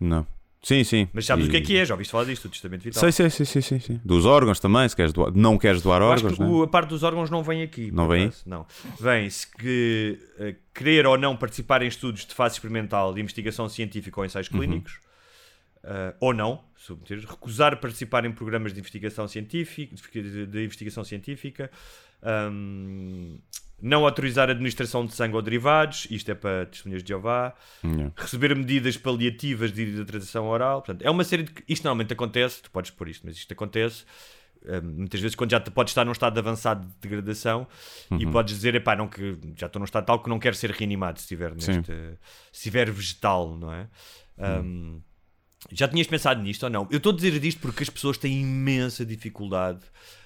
Não. Sim, sim. Mas sabes E- o que é que é? Já ouviste falar disto, o testamento vital. Sei, sei, sei, sei, sei, sei. Dos órgãos também, se queres doar. Não queres doar Eu órgãos, né? o- a parte dos órgãos não vem aqui. Não vem? acaso, Não. Vem-se que eh, querer ou não participar em estudos de fase experimental de investigação científica ou ensaios Uhum. clínicos, eh, ou não, submeter, recusar participar em programas de investigação científica, de, investigação científica, ahm, não autorizar a administração de sangue ou derivados, isto é para testemunhas de Jeová, Yeah. receber medidas paliativas de hidratação oral. Portanto, é uma série de. Isto normalmente acontece, tu podes pôr isto, mas isto acontece. hum, muitas vezes quando já te podes estar num estado avançado de degradação e podes dizer, epá, não, que já estou num estado tal que não quero ser reanimado se estiver, Sim. neste, se estiver vegetal, não é? Hum, já tinhas pensado nisto ou não? Eu estou a dizer isto porque as pessoas têm imensa dificuldade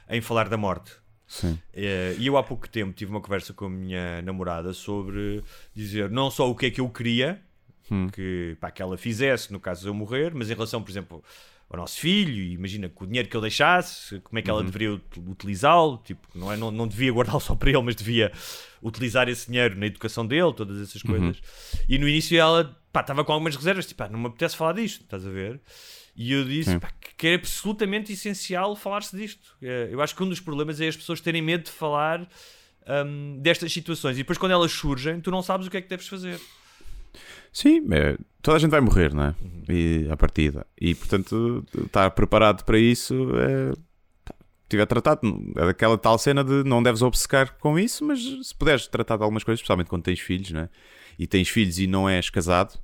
em falar da morte. Sim. Eh, E eu há pouco tempo tive uma conversa com a minha namorada sobre dizer não só o que é que eu queria Hum. que, pá, que ela fizesse no caso de eu morrer, mas em relação, por exemplo, ao nosso filho, e imagina que o dinheiro que ele deixasse, como é que ela deveria ut- utilizá-lo, tipo, não, é, não, não devia guardá-lo só para ele, mas devia utilizar esse dinheiro na educação dele, todas essas coisas. E no início ela estava com algumas reservas, tipo, pá, não me apetece falar disto, estás a ver? E eu disse pá, que que é absolutamente essencial falar-se disto. É, Eu acho que um dos problemas é as pessoas terem medo de falar hum, destas situações e depois quando elas surgem, tu não sabes o que é que deves fazer. Sim, é, toda a gente vai morrer, não é? E, à partida. E, portanto, estar preparado para isso é. Tiver tratado, é daquela tal cena de não deves obcecar com isso, mas se puderes tratar de algumas coisas, especialmente quando tens filhos, né? E tens filhos e não és casado,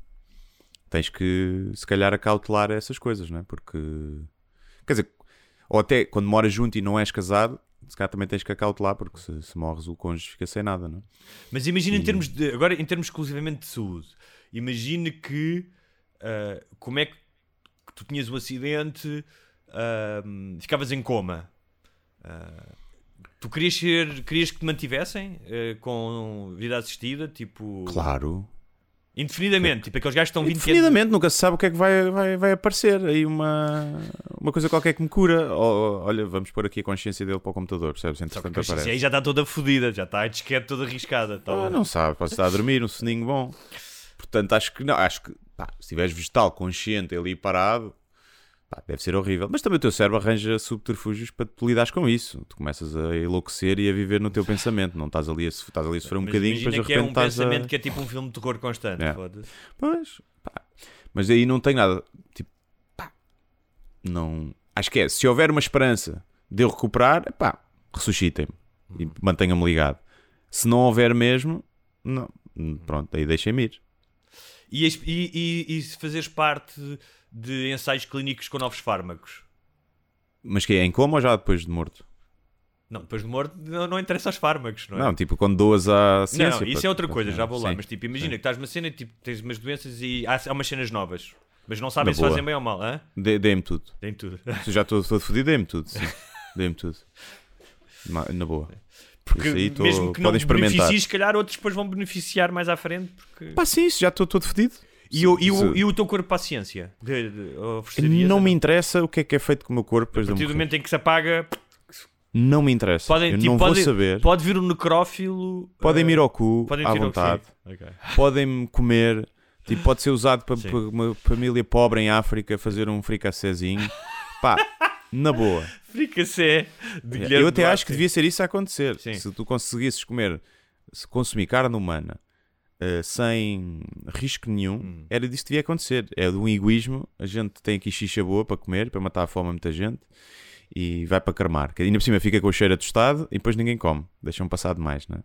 tens que se calhar acautelar essas coisas, não é? Porque quer dizer, ou até quando moras junto e não és casado, se calhar também tens que acautelar, porque se, se morres o cônjuge fica sem nada, não é? Mas imagina em termos de, agora em termos exclusivamente de saúde, imagina que ah, como é que tu tinhas um acidente, ah, ficavas em coma. Ah, tu querias ser, querias que te mantivessem com vida assistida, tipo Claro. Indefinidamente, tipo aqueles gajos que estão 20 anos. Indefinidamente, nunca se sabe o que é que vai, vai, vai aparecer. Aí uma, uma coisa qualquer que me cura. Ou, olha, vamos pôr aqui a consciência dele para o computador, percebes? Entretanto aparece. aí já está toda fodida, já está a disquete toda arriscada. tá Ah, não sabe, pode estar a dormir, um soninho bom. Portanto, acho que não, acho que pá, se tiveres vegetal consciente ali parado, pá, deve ser horrível. Mas também o teu cérebro arranja subterfúgios para tu lidares com isso. Tu começas a enlouquecer e a viver no teu pensamento. Não estás ali a, estás ali a sofrer um Mas bocadinho, depois de é repente um estás a. pensamento que é tipo um filme de terror constante. É. Pois, pá. Mas aí não tem nada. Tipo, pá. Não. Acho que é. Se houver uma esperança de eu recuperar, pá, ressuscitem-me e mantenham-me ligado. Se não houver mesmo, não. Pronto, aí deixem-me ir. E, e, e, e se fazeres parte de ensaios clínicos com novos fármacos? Mas que é em coma ou já depois de morto? Não, depois de morto não, não interessa aos fármacos, não é? Não, tipo, quando doas à Não, ciência. isso para- é outra coisa, já vou lá. Sim, Mas tipo, imagina sim. que estás numa cena e tipo, tens umas doenças e há, há umas cenas novas. Mas não sabem Na se boa. fazem bem ou mal. Hã? Dê- Dê-me tudo. Tem tudo. Se já estou todo fodido, dê-me tudo. Sim. Dê-me tudo. Na boa. Porque aí tô- mesmo que não podem beneficies, se calhar outros depois vão beneficiar mais à frente. Porque... Pá, sim, já estou todo fodido. E, o, e, o, e o teu corpo para a ciência? De, de, Não me interessa o que é que é feito com o meu corpo A partir do momento em que se apaga, Não me interessa. podem, eu tipo, não pode, vou saber. pode vir um necrófilo. Podem-me eh, ir ao cu podem à vontade. sim. Ok. Podem-me comer. Tipo, pode ser usado para, Sim. para uma família pobre em África fazer um fricassézinho. Pá, na boa. Fricassé de Guilherme Eu até Duarte. acho que devia ser isso a acontecer. Sim. Se tu conseguisses comer, se consumir carne humana eh, sem risco nenhum, Hum. era disso que devia acontecer. É de um egoísmo. A gente tem aqui xixa boa para comer, para matar a fome a muita gente e vai para carmar. Que ainda por cima fica com o cheiro atostado e depois ninguém come. Deixam passar demais, não é?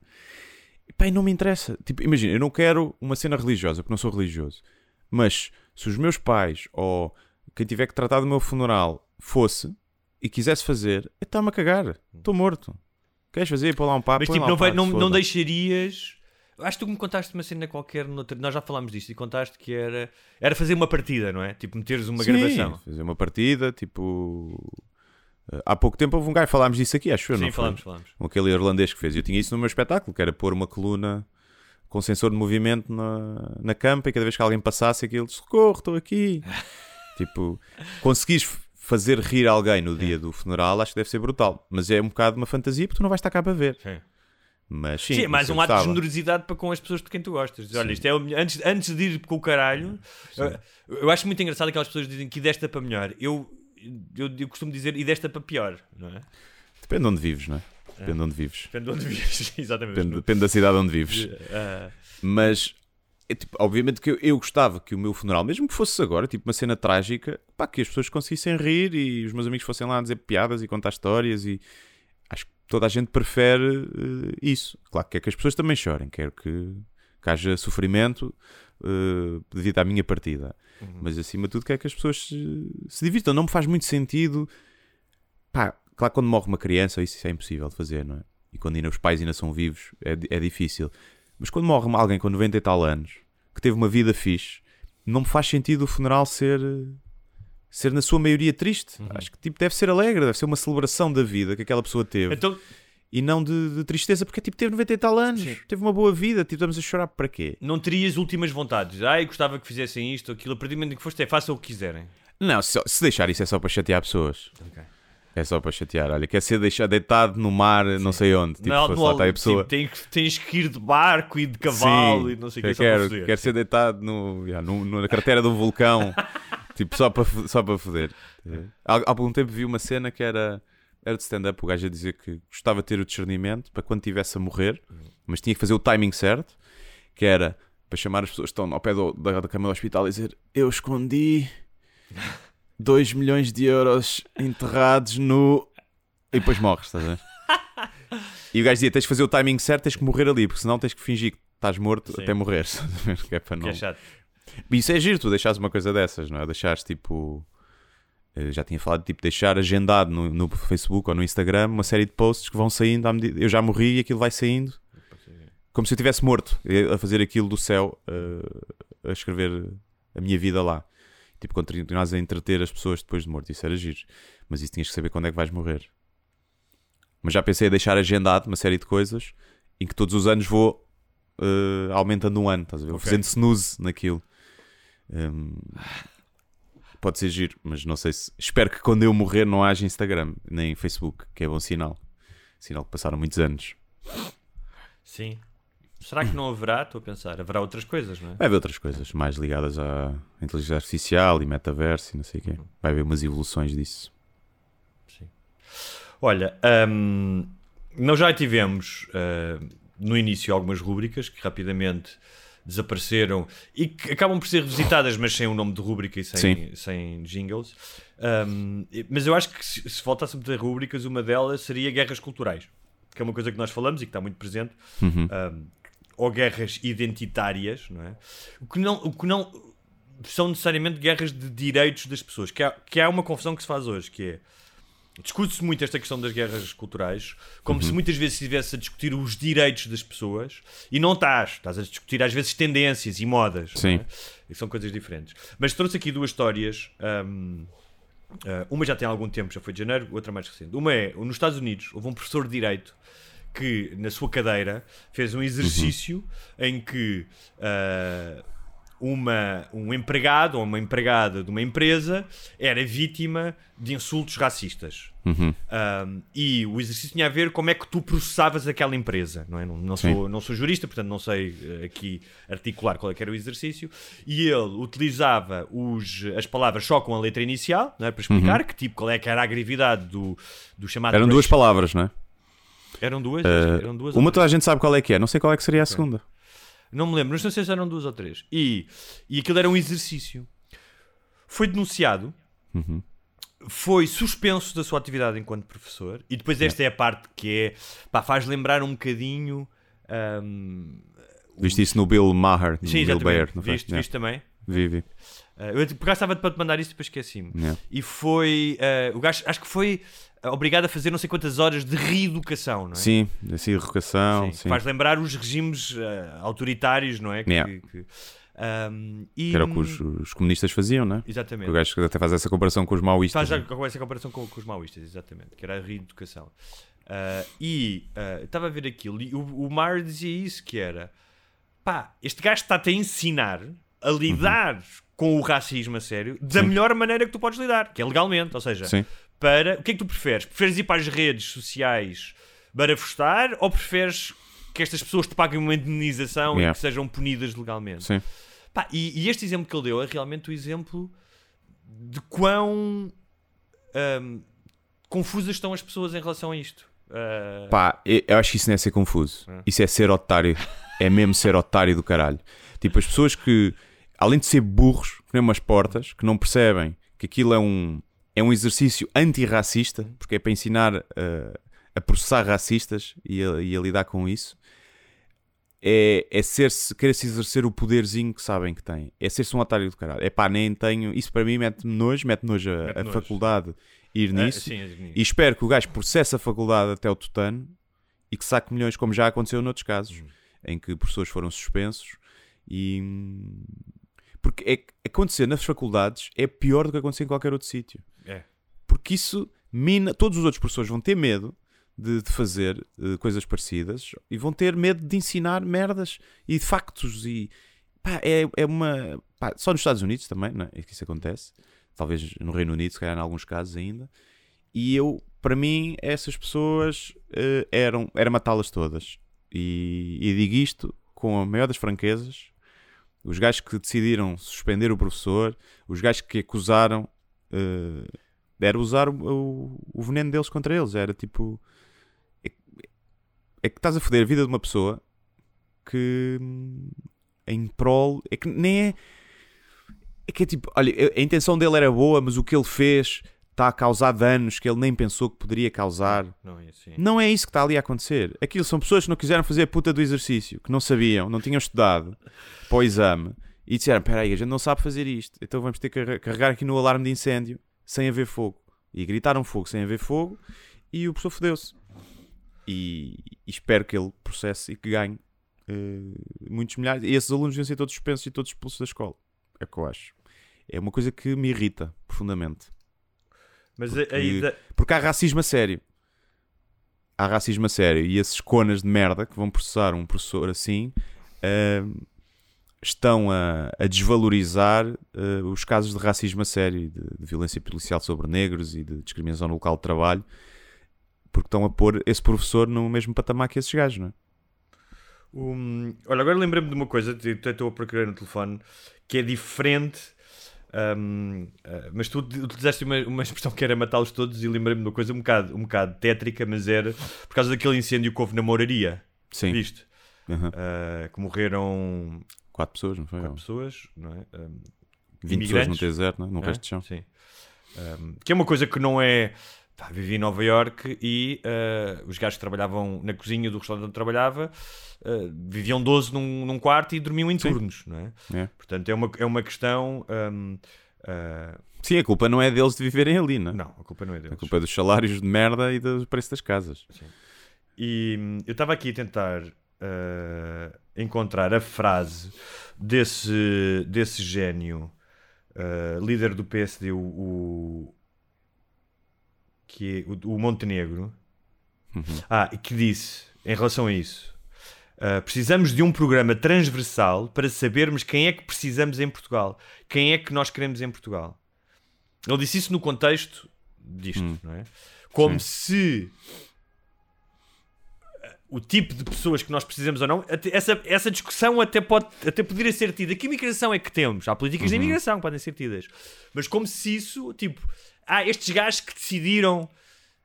E, pá, e não me interessa. Tipo, imagina, eu não quero uma cena religiosa, porque não sou religioso. Mas se os meus pais ou quem tiver que tratar do meu funeral fosse e quisesse fazer, está-me a cagar. Estou morto. Queres fazer? Põe lá um papo. Mas tipo, um não, vai- não, não deixarias. Acho que tu me contaste uma cena qualquer. noutra- Nós já falámos disto e contaste que era, era fazer uma partida, não é? Tipo, meteres uma Sim, gravação. fazer uma partida, tipo... eh, Há pouco tempo houve um gajo, falámos disso aqui, acho eu, Sim, não falámos, falámos. Com aquele irlandês que fez. Eu tinha isso no meu espetáculo, que era pôr uma coluna com sensor de movimento na, na campa e cada vez que alguém passasse aquilo, socorro, estou aqui. tipo, conseguis fazer rir alguém no dia do funeral, acho que deve ser brutal. Mas é um bocado uma fantasia porque tu não vais estar cá para ver. Sim. Mas sim, Sim, é mais um ato de generosidade para com as pessoas de quem tu gostas. Diz, Olha, isto é antes, antes de ir com o caralho, eu, eu acho muito engraçado aquelas pessoas que dizem que desta para melhor. Eu, eu, eu costumo dizer e desta para pior, não é? Depende de onde vives, não é? Depende de onde vives. Depende de onde vives. Exatamente. Depende, depende da cidade onde vives. Ah, Mas, é, tipo, obviamente que eu, eu gostava que o meu funeral, mesmo que fosse agora, tipo uma cena trágica, pá, que as pessoas conseguissem rir e os meus amigos fossem lá dizer piadas e contar histórias e acho que toda a gente prefere eh, isso. Claro que quer que as pessoas também chorem, quero que, que haja sofrimento eh, devido à minha partida. Mas acima de tudo quero que as pessoas se, se divirtam. Não me faz muito sentido. Pá, claro que quando morre uma criança isso é impossível de fazer, não é? E quando ainda os pais ainda são vivos é, é difícil. Mas quando morre alguém com 90 e tal anos que teve uma vida fixe, não me faz sentido o funeral ser ser na sua maioria triste. Acho que tipo deve ser alegre, deve ser uma celebração da vida que aquela pessoa teve. então, e não de, de tristeza, porque tipo, teve 90 e tal anos, Sim. teve uma boa vida, tipo, estamos a chorar para quê? Não terias últimas vontades. Ai, gostava que fizessem isto, aquilo. A partir do momento em que foste, é façam o que quiserem. Não, se, se deixar isso é só para chatear pessoas. Ok. É só para chatear. Olha, quer ser deixado deitado no mar, não sei onde. Tipo, Não, fosse no- lá está a tipo, pessoa. tens, que- tens que ir de barco e de cavalo e não sei o que. para quero, quero ser deitado no, yeah, no- na cratera do vulcão, tipo, só para, só para foder. Há, há algum tempo vi uma cena que era, era de stand-up, o gajo a dizer que gostava de ter o discernimento para quando estivesse a morrer, mas tinha que fazer o timing certo, que era para chamar as pessoas que estão ao pé do- da, da cama do hospital e dizer eu escondi 2 milhões de euros enterrados no... E depois morres, estás a ver? E o gajo dizia, tens de fazer o timing certo, tens que morrer ali, porque senão tens que fingir que estás morto Sim. até morrer. Que é para Que não... é chato. Isso é giro, tu deixares uma coisa dessas, não é? Deixares tipo. eu já tinha falado de tipo, deixar agendado no, no Facebook ou no Instagram uma série de posts que vão saindo à medida. Eu já morri e aquilo vai saindo. Como se eu tivesse morto eh, a fazer aquilo do céu, eh, a escrever a minha vida lá. Tipo, continuas a entreter as pessoas depois de morto. Isso era giro. Mas isso tinhas que saber quando é que vais morrer. Mas já pensei em deixar agendado uma série de coisas em que todos os anos vou eh, aumentando um ano, estás a ver? Vou Ok. fazendo snooze naquilo. Hum, pode ser giro, mas não sei se. Espero que quando eu morrer não haja Instagram nem Facebook, que é bom sinal. Sinal que passaram muitos anos. Sim. Será que não haverá? Estou a pensar. Haverá outras coisas, não é? Vai haver outras coisas mais ligadas à inteligência artificial e metaverso e não sei o quê. Vai haver umas evoluções disso. Olha, hum, nós já tivemos uh, no início algumas rúbricas que rapidamente desapareceram e que acabam por ser revisitadas, mas sem o nome de rúbrica e sem, Sim. sem jingles. Um, mas eu acho que se, se voltássemos a ter rúbricas, uma delas seria guerras culturais, que é uma coisa que nós falamos e que está muito presente. Uhum. Um, ou guerras identitárias, não é? O que não, o que não são necessariamente guerras de direitos das pessoas, que há, que há uma confusão que se faz hoje, que é discute-se muito esta questão das guerras culturais, como Uhum. se muitas vezes se estivesse a discutir os direitos das pessoas, e não estás, estás a discutir às vezes tendências e modas, Sim. é? E são coisas diferentes. Mas trouxe aqui duas histórias. hum, uh, uma já tem algum tempo, já foi de janeiro, outra mais recente. Uma é, nos Estados Unidos, houve um professor de Direito que, na sua cadeira, fez um exercício em que uh, uma, um empregado ou uma empregada de uma empresa era vítima de insultos racistas. Uhum. Um, e o exercício tinha a ver como é que tu processavas aquela empresa. Não, é? não, não sou, não sou jurista, portanto não sei eh, aqui articular qual é que era o exercício. E ele utilizava os, as palavras só com a letra inicial, é? para explicar que tipo, qual é que era a gravidade do, do chamado. Uhum. Eram duas palavras, não é? Eram duas? Uh, eram duas uma toda a gente sabe qual é que é, não sei qual é que seria a segunda. Não me lembro, não sei se eram duas ou três. E, e aquilo era um exercício. Foi denunciado, Uhum. foi suspenso da sua atividade enquanto professor. E depois esta é a parte que é, pá, faz lembrar um bocadinho. hum, Viste isso no Bill Maher, no sim, Bill não foi? Viste, Yeah. viste também? Vi, vi. Uh, eu por acaso estava para te mandar isso e depois esqueci-me. Yeah. E foi. uh, o gajo, acho que foi uh, obrigado a fazer não sei quantas horas de reeducação, não é? Sim, assim, revocação, Sim. sim. Faz lembrar os regimes uh, autoritários, não é? Que, Yeah. que- um, e, Que era o que os, os comunistas faziam, não é? Exatamente. O gajo até faz essa comparação com os maoístas. Faz é? com essa comparação com, com os maoístas, exatamente, que era a reeducação. Ah, e estava a ver aquilo, e o, o Mar dizia isso: que era pá, este gajo está-te a ensinar a lidar Uhum. Com o racismo a sério da melhor maneira que tu podes lidar, que é legalmente, ou seja, Sim. para o que é que tu preferes? Preferes ir para as redes sociais barafustar ou preferes que estas pessoas te paguem uma indenização Yeah. e que sejam punidas legalmente? Sim. Pá, e, e este exemplo que ele deu é realmente o exemplo de quão ahm, confusas estão as pessoas em relação a isto. Ah, Pá, eu eu acho que isso não é ser confuso. É. Isso é ser otário. É mesmo ser otário do caralho. Tipo, as pessoas que, além de ser burros, que nem umas portas, que não percebem que aquilo é um, é um exercício antirracista, porque é para ensinar uh, a processar racistas e a, e a lidar com isso, é, é ser-se, querer-se exercer o poderzinho que sabem que têm. É ser-se um otário do caralho. É pá, nem tenho. Isso para mim mete-me nojo, mete nojo a, Mete a nojo. faculdade ir ah, nisso. sim, é- E espero que o gajo processe a faculdade até o tutano e que saque milhões, como já aconteceu noutros casos, em que professores foram suspensos. E. Porque é, acontecer nas faculdades é pior do que acontecer em qualquer outro sítio. É. Porque isso mina. Todos os outros professores vão ter medo de, de fazer uh, coisas parecidas e vão ter medo de ensinar merdas e de factos e pá, é, é uma pá, só nos Estados Unidos também não é? é que isso acontece talvez no Reino Unido se calhar em alguns casos ainda e eu para mim essas pessoas uh, eram era matá-las todas e, e digo isto com a maior das franquezas os gajos que decidiram suspender o professor os gajos que acusaram uh, era usar o, o, o veneno deles contra eles. Era tipo é que estás a foder a vida de uma pessoa que hum, em prol é que nem é é que é tipo, olha, a intenção dele era boa, mas o que ele fez está a causar danos que ele nem pensou que poderia causar. Não é, assim. não é isso que está ali a acontecer. Aquilo são pessoas que não quiseram fazer a puta do exercício, que não sabiam, não tinham estudado para o exame e disseram: Espera aí, a gente não sabe fazer isto, então vamos ter que carregar aqui no alarme de incêndio sem haver fogo. E gritaram fogo sem haver fogo e o professor fodeu-se e, e, espero que ele processe e que ganhe uh, muitos milhares. E esses alunos deviam ser todos suspensos e todos expulsos da escola. É o que eu acho. É uma coisa que me irrita profundamente. Mas porque, ainda... porque há racismo a sério. Há racismo a sério. E esses conas de merda que vão processar um professor assim uh, estão a, a desvalorizar uh, os casos de racismo a sério, de, de violência policial sobre negros e de discriminação no local de trabalho porque estão a pôr esse professor no mesmo patamar que esses gajos, não é? Um, olha, agora lembrei-me de uma coisa, estou a procurar no telefone, que é diferente, um, uh, ah, mas tu utilizaste uma, uma expressão que era matá-los todos e lembrei-me de uma coisa um bocado, um bocado tétrica, mas era por causa daquele incêndio que houve na Moraria. Sim. Viste? Uhum. Uh, que morreram... Quatro pessoas, não foi? Quatro pessoas, não é? Um, 20 pessoas no deserto, não é? no é? resto de chão. Sim. Um, que é uma coisa que não é Pá, vivi em Nova York e uh, os gajos que trabalhavam na cozinha do restaurante onde trabalhava uh, viviam 12 num, num, quarto e dormiam em turnos, não é? é? Portanto, é uma, é uma questão. Um, uh... Eh, Sim, a culpa não é deles de viverem ali, não é? Não, a culpa não é deles. A culpa é dos salários de merda e do preço das casas. Sim. E hum, eu estava aqui a tentar encontrar a frase desse, desse gênio. líder do PSD, o, o que é o, o Montenegro, uhum. ah, que disse em relação a isso: uh, precisamos de um programa transversal para sabermos quem é que precisamos em Portugal, quem é que nós queremos em Portugal. Ele disse isso no contexto disto, hum. não é? Como Sim. se ah, o tipo de pessoas que nós precisamos ou não, essa, essa discussão até, pode, até poderia ser tida. Que imigração é que temos? Há políticas uhum. de imigração que podem ser tidas. Mas como se isso, tipo, ah, estes gajos que decidiram.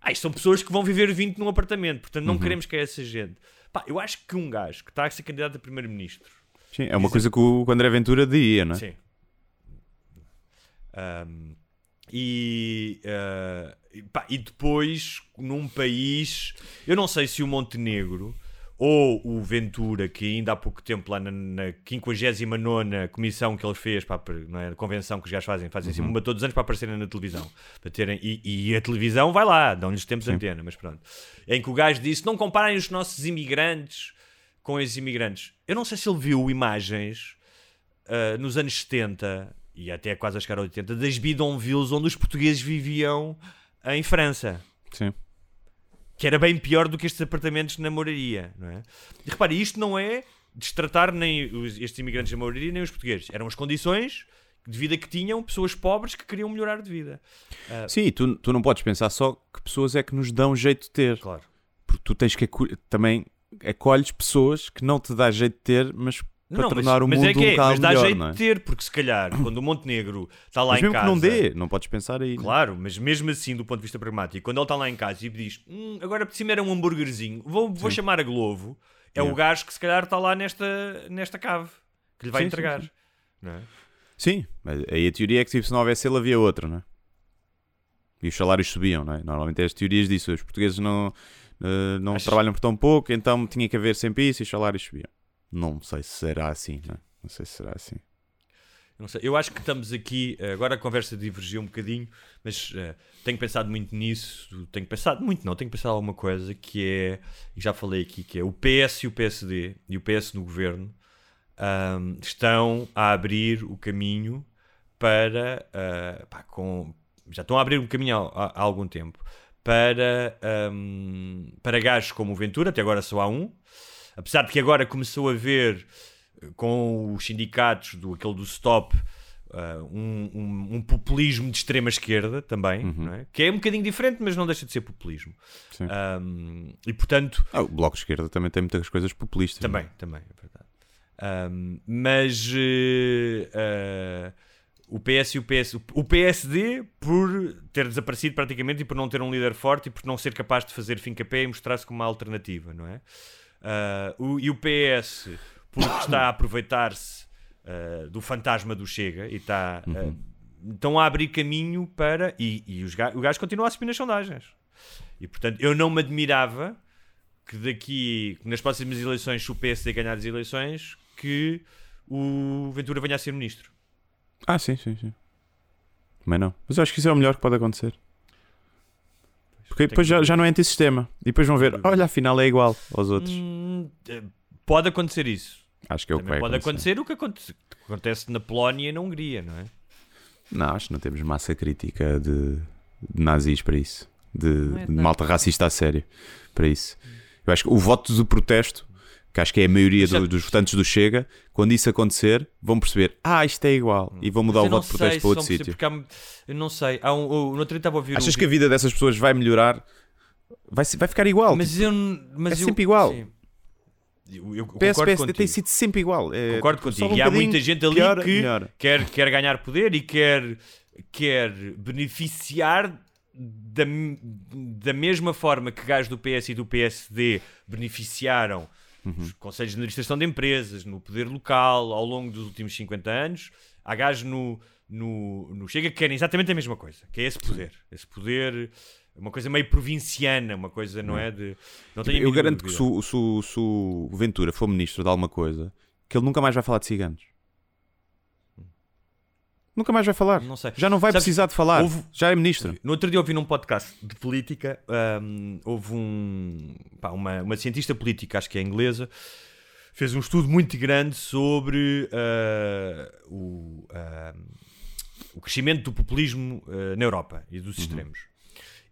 Ah, isto são pessoas que vão viver 20 num apartamento, portanto não uhum. queremos que é essa gente. Pá, eu acho que um gajo que está a ser candidato a primeiro-ministro. Sim, é uma coisa que o André Ventura diria, não é? Sim. Um, e, uh, pá, e depois, num país. Eu não sei se o Montenegro ou o Ventura, que ainda há pouco tempo, lá na, na 59 comissão que ele fez, para, não é, convenção que os gajos fazem, fazem uhum. assim uma todos os anos para aparecerem na televisão. Para terem, e, e a televisão vai lá, dão-lhes tempos de antena, mas pronto. Em que o gajo disse: não comparem os nossos imigrantes com os imigrantes. Eu não sei se ele viu imagens uh, nos anos 70 e até quase a chegar aos 80 das bidonvilles onde os portugueses viviam em França. Sim que era bem pior do que estes apartamentos na moraria, não é? E repare, isto não é destratar nem os, estes imigrantes na moraria nem os portugueses. Eram as condições de vida que tinham pessoas pobres que queriam melhorar de vida. Uh, Sim, tu, tu não podes pensar só que pessoas é que nos dão jeito de ter. Claro. Porque tu tens que também acolhes pessoas que não te dá jeito de ter, mas para não, tornar mas, o mundo mas é que é, um bocado mas dá melhor, jeito é? de ter, porque se calhar quando o Montenegro está lá mas em mesmo casa. que não dê, não podes pensar aí. É? Claro, mas mesmo assim, do ponto de vista pragmático, quando ele está lá em casa e diz hum, agora por cima era um hambúrguerzinho, vou, vou chamar a Glovo, é o gajo que se calhar está lá nesta, nesta cave que lhe vai sim, entregar. Sim, sim. É? sim, aí a teoria é que se não houvesse ele havia outra, não é? E os salários subiam, não é? Normalmente é as teorias disso. Os portugueses não, uh, não trabalham por tão pouco, então tinha que haver sempre isso e os salários subiam. Não sei se será assim, não é? Não sei se será assim. Sei. Eu acho que estamos aqui. Eh, agora a conversa divergiu um bocadinho, mas uh, tenho pensado muito nisso. Tenho pensado muito, não. Tenho pensado alguma coisa que é. E já falei aqui, que é o PS e o PSD e o PS no governo um, estão a abrir o caminho para. Uh, pá, com, já estão a abrir o caminho há, há, algum tempo para, um, para gajos como o Ventura, até agora só há um. Apesar de que agora começou a ver eh, com os sindicatos do aquele do Stop uh, um, um, um, populismo de extrema esquerda também, Uhum. não é? que é um bocadinho diferente, mas não deixa de ser populismo. Sim. Um, e portanto, Ah, o Bloco de Esquerda também tem muitas coisas populistas. não é? também, também, é verdade. Mas eh, eh, o PS e o PS, o PSD, por ter desaparecido praticamente e por não ter um líder forte e por não ser capaz de fazer fim-capé e mostrar-se como uma alternativa, não é? Ah, o- e o PS, porque está a aproveitar-se ah, do fantasma do Chega e está. ah, estão a abrir caminho para. E, e os o gajo continua a subir nas sondagens. E portanto, eu não me admirava que daqui, que nas próximas eleições, se o PSD ganhar as eleições, que o Ventura venha a ser ministro. Ah, sim, sim, sim. Também não. Mas eu acho que isso é o melhor que pode acontecer. Porque depois já, já não é antissistema. E depois vão ver, dúvida. olha, afinal é igual aos outros. Hum, pode acontecer isso. Acho que é o que vai pode acontecer. acontecer o que aconte- que acontece na Polónia e na Hungria, não é? Não, acho que não temos massa crítica de, de nazis para isso. De, é de malta racista a sério para isso. Eu acho que o voto do protesto, que acho que é a maioria do- dos votantes do Chega, quando isso acontecer, vão perceber, ah, isto é igual. E vão mudar o voto de protesto para outro sítio. eu não sei. Há um, o- no outro estava a ouvir Achas um que a vida dessas pessoas vai melhorar? Vai, vai ficar igual. Mas eu. Mas é eu- sempre igual. sim. Eu, eu PS, PSD contigo. tem sido sempre igual. É, Concordo tipo, contigo. um e há muita gente ali pior, que melhor. quer, quer ganhar poder e quer, quer beneficiar da, da mesma forma que gajos do PS e do PSD beneficiaram Uhum. os conselhos de administração de empresas, no poder local, ao longo dos últimos 50 anos. Há gajos no, no, no Chega que querem exatamente a mesma coisa, que é esse poder. Esse poder, uma coisa meio provinciana, uma coisa, não é? De, não tenho a Eu garanto que se o Ventura for ministro de alguma coisa, que ele nunca mais vai falar de ciganos. Nunca mais vai falar. Não sei. Já não vai Sabes, precisar de falar. houve- Já é ministro. No outro dia ouvi num podcast de política, hum, houve um, pá, uma, uma cientista política, acho que é inglesa, fez um estudo muito grande sobre ah, o, ah, o crescimento do populismo ah, na Europa e dos extremos.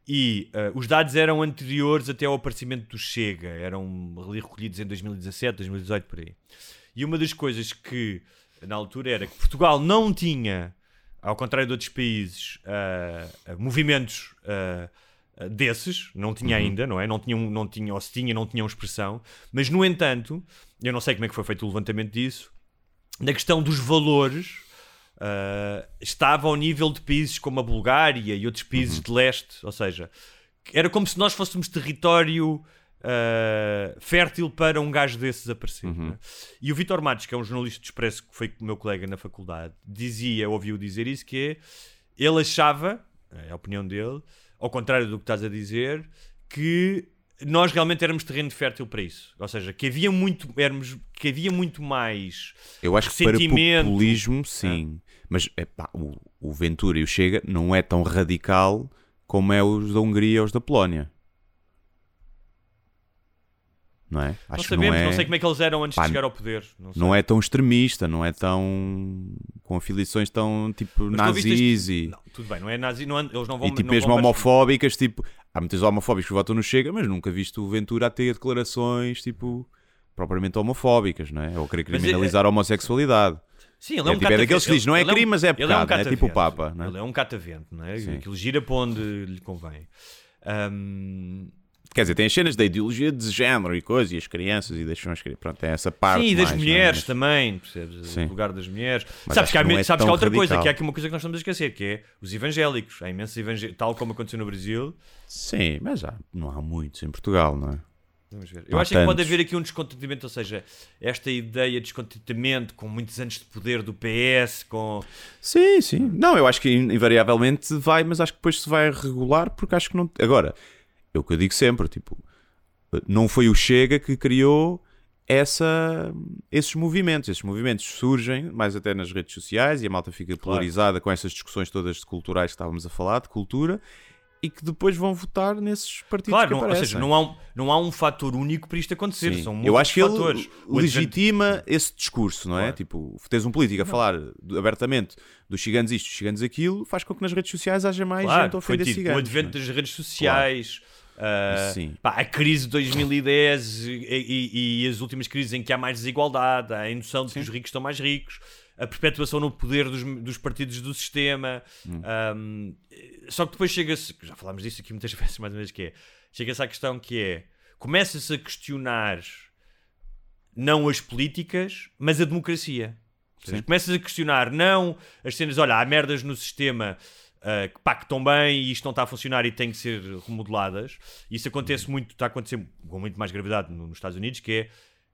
E ah, os dados eram anteriores até ao aparecimento do Chega, eram recolhidos em 2017, 2018, por aí. E uma das coisas que na altura era que Portugal não tinha, ao contrário de outros países, ah, movimentos ah, desses, não tinha ainda, não é? Não tinham, não tinha, ou se tinha, não tinham expressão. Mas, no entanto, eu não sei como é que foi feito o levantamento disso, na questão dos valores, ah, estava ao nível de países como a Bulgária e outros países de leste, ou seja, era como se nós fôssemos território ah, fértil para um gajo desses aparecer. não é? E o Vitor Matos, que é um jornalista de Expresso que foi meu colega na faculdade, dizia, ouviu dizer isso, que é, ele achava, é a opinião dele, ao contrário do que estás a dizer, que nós realmente éramos terreno fértil para isso. Ou seja, que havia muito, éramos, que havia muito mais Eu acho que para populismo, sim. Mas epá, o, o Ventura e o Chega não é tão radical como é os da Hungria ou os da Polónia. Não é? Não Acho que sabemos, não, não, é, sei como é que eles eram antes Pá, de chegar ao poder. Não, não é tão extremista, não é tão. com afiliações tão tipo Mas nazis e. Não, tudo bem, não é nazi, não, eles não vão E tipo, não mesmo vão homofóbicas, tipo, há muitos homofóbicos que votam no Chega, mas nunca viste o Ventura a ter declarações, tipo, propriamente homofóbicas, não é? Ou querer é- criminalizar a homossexualidade. Sim, ele É é um tipo, é daqueles catavento. que diz, não é um- crime, mas é ele pecado, não é? Tipo o catavento. Papa, não é? Ele é um catavento, não é? Sim. Aquilo gira para onde lhe convém. Ahm, Quer dizer, tem as cenas da ideologia de género e coisa, e as crianças, e deixam as crianças. Pronto, tem essa parte. Sim, e das mais, é? mulheres Mas- também, percebes? Sim. O lugar das mulheres. Mas sabes que, há, que é sabes que há outra coisa, radical. que há aqui uma coisa que nós estamos a esquecer, que é os evangélicos. Há imensos evangélicos, tal como aconteceu no Brasil. Sim, mas já não há muitos em Portugal, não é? Vamos ver. Eu há acho é que pode tantos. haver aqui um descontentamento, ou seja, esta ideia de descontentamento com muitos anos de poder do PS, com. Sim, sim. Não, eu acho que invariavelmente vai, mas acho que depois se vai regular, porque acho que não. Agora, é o que eu digo sempre, tipo, não foi o Chega que criou essa, esses movimentos. Esses movimentos surgem mais até nas redes sociais e a malta fica polarizada com essas discussões todas culturais que estávamos a falar, de cultura, e que depois vão votar nesses partidos Claro, que não, ou aparecem. seja, não há, um, não há um fator único para isto acontecer. Sim. São Eu muitos acho que ele fatores. O legitima esse discurso, não é? Claro. Tipo, tens um político a falar abertamente dos ciganos isto, dos ciganos aquilo, faz com que nas redes sociais haja mais Claro, gente a ofender ciganos. o advento das redes sociais, ah, Sim. pá, a crise de 2010 e, e- e as últimas crises em que há mais desigualdade, a noção de que os ricos estão mais ricos, a perpetuação no poder dos, dos partidos do sistema. Hum. ahm, só que depois chega-se, já falámos disso aqui muitas vezes, mais uma vez, que é, chega-se à questão que é, começa-se a questionar não as políticas, mas a democracia. Seja, Sim. Começas a questionar não as cenas, olha, há merdas no sistema ah, que, pá, que estão bem e isto não está a funcionar e têm que ser remodeladas. Isso acontece muito, está a acontecer com muito mais gravidade no- nos Estados Unidos, que é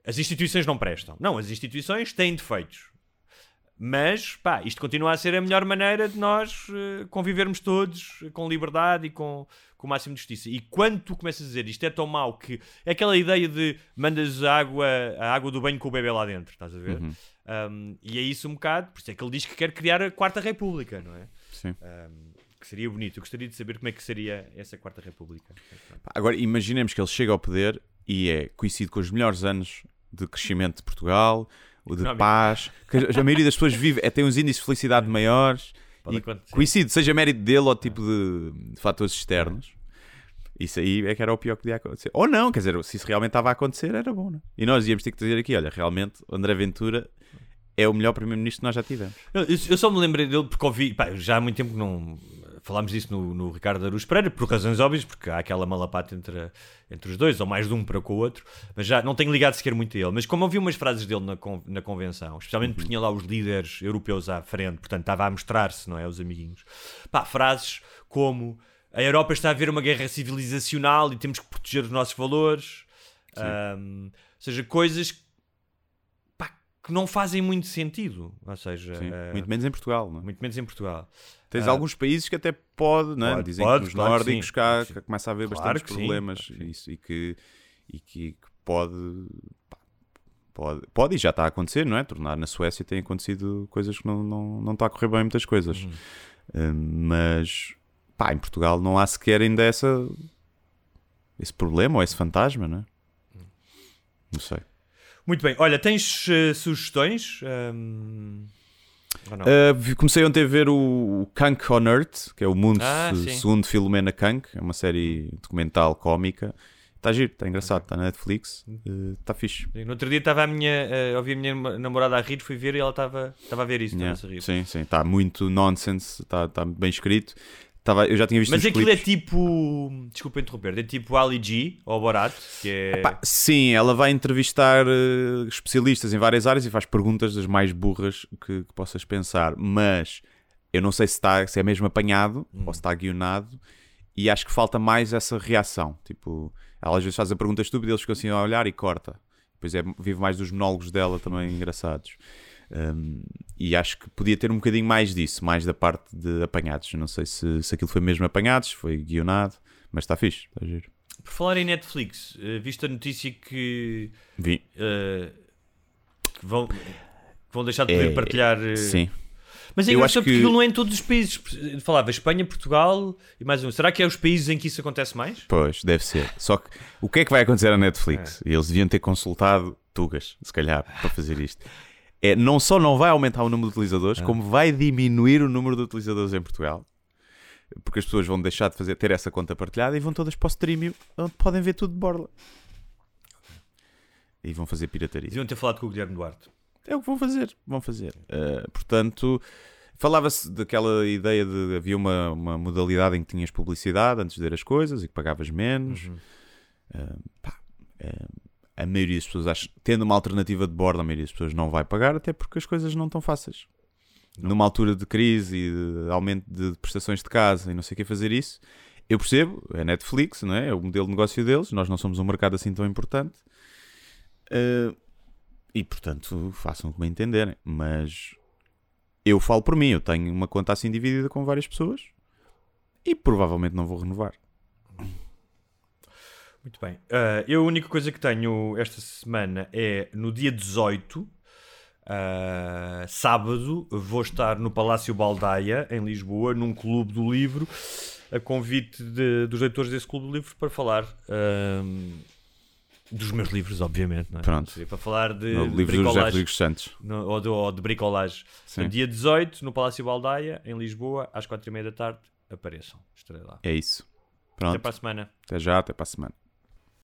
as instituições não prestam. Não, as instituições têm defeitos. Mas, pá, isto continua a ser a melhor maneira de nós eh, convivermos todos eh, com liberdade e com, com o máximo de justiça. E quando tu começas a dizer isto é tão mau que é aquela ideia de mandas a água, a água do banho com o bebê lá dentro, estás a ver? Um, e é isso um bocado, por isso é que ele diz que quer criar a Quarta República, não é? Sim. Um, que seria bonito. Eu gostaria de saber como é que seria essa Quarta República. Agora, imaginemos que ele chega ao poder e é coincide com os melhores anos de crescimento de Portugal, o de paz, que a maioria das pessoas vive, é, tem uns índices de felicidade maiores, Pode e coincide, seja mérito dele ou tipo de, de fatores externos. Isso aí é que era o pior que podia acontecer. Ou não, quer dizer, se isso realmente estava a acontecer, era bom, né? E nós íamos ter que dizer aqui: olha, realmente, André Ventura é o melhor primeiro-ministro que nós já tivemos. Eu, eu só me lembrei dele porque ouvi, pá, já há muito tempo que não falámos disso no, no Ricardo Aruz Pereira, por razões óbvias, porque há aquela malapata entre, entre os dois, ou mais de um para com o outro, mas já não tenho ligado sequer muito a ele. Mas como ouvi umas frases dele na, na convenção, especialmente porque tinha lá os líderes europeus à frente, portanto estava a mostrar-se, não é? Os amiguinhos. Pá, frases como a Europa está a ver uma guerra civilizacional e temos que proteger os nossos valores. Ahm, ou seja, coisas pá, que não fazem muito sentido. Ou seja, Sim, ah, muito menos em Portugal, não é? muito menos em Portugal. Tens Ah. alguns países que até pode, não é? Pode, Dizem pode, que nos claro nórdicos cá que sim. começa a haver Claro bastantes sim, problemas claro sim. isso, e, que, e que, que pode, pá, pode, pode e já está a acontecer, não é? Tornar na Suécia tem acontecido coisas que não, não, não está a correr bem muitas coisas. Uhum. Hum, mas pá, em Portugal não há sequer ainda essa, esse problema ou esse fantasma, não é? Não sei. Muito bem, olha, tens eh, sugestões? Não? Uh, vi- comecei ontem a ver o, Kank on Earth, que é o mundo Ah, se- segundo Filomena Kank, é uma série documental cómica. Está giro, está engraçado, está na Netflix, está fixe. No outro dia estava a minha, eh, ouvi a minha namorada a rir, fui ver e ela estava estava a ver isso, Yeah, estava a rir. Sim, sim, está muito nonsense, está está bem escrito. Estava, eu já tinha visto Mas aquilo clipes. é tipo, desculpa interromper, é tipo Ali G ou Borat, que é... Pá, sim, ela vai entrevistar eh, especialistas em várias áreas e faz perguntas das mais burras que, que possas pensar. Mas eu não sei se, está, se é mesmo apanhado Hum. ou se está guionado e acho que falta mais essa reação. Tipo, ela às vezes faz a pergunta estúpida e eles ficam assim a olhar e corta. Depois é, vive mais dos monólogos dela também engraçados. Um, e acho que podia ter um bocadinho mais disso, mais da parte de apanhados. Não sei se, se aquilo foi mesmo apanhados, foi guionado, mas está fixe, está giro. Por falar em Netflix, eh, viste a notícia que, Vi. eh, que vão, que vão deixar de poder É, partilhar... eh, Sim. Mas é Eu acho que- aquilo não é em todos os países. Falava Espanha, Portugal e mais um. Será que é os países em que isso acontece mais? Pois, deve ser. Só que o que é que vai acontecer à Netflix? E Eles deviam ter consultado Tugas, se calhar, para fazer isto. É, não só não vai aumentar o número de utilizadores, como vai diminuir o número de utilizadores em Portugal. Porque as pessoas vão deixar de fazer, ter essa conta partilhada e vão todas para o streaming onde podem ver tudo de borla. E vão fazer pirataria. Deviam ter falado com o Guilherme Duarte. É o que vão fazer, vão fazer. Uh, portanto, falava-se daquela ideia de havia uma, uma modalidade em que tinhas publicidade antes de ver as coisas e que pagavas menos. Uh, pá, uh, a maioria das pessoas acha, tendo uma alternativa de bordo, a maioria das pessoas não vai pagar, até porque as coisas não estão fáceis. Numa altura de crise e de aumento de prestações de casa e não sei o que fazer isso, eu percebo, é Netflix, não é? É o modelo de negócio deles, nós não somos um mercado assim tão importante. Uh, e portanto, façam como entenderem. Mas eu falo por mim, eu tenho uma conta assim dividida com várias pessoas e provavelmente não vou renovar. Muito bem. Ah, eu a única coisa que tenho esta semana é no dia 18. Uh, sábado vou estar no Palácio Baldaia, em Lisboa, num clube do livro, a convite de- dos leitores desse clube do livro para falar ahm, dos meus livros, obviamente. Não é? Pronto. Seria Para falar de, No de livro do José. Rodrigues Santos. No- ou, de, ou de bricolagem. Sim. Dia 18, no Palácio Baldaia, em Lisboa, às 4h30 da tarde. Apareçam. Estarei lá. É isso. Até Pronto. para a semana. Até já, até para a semana.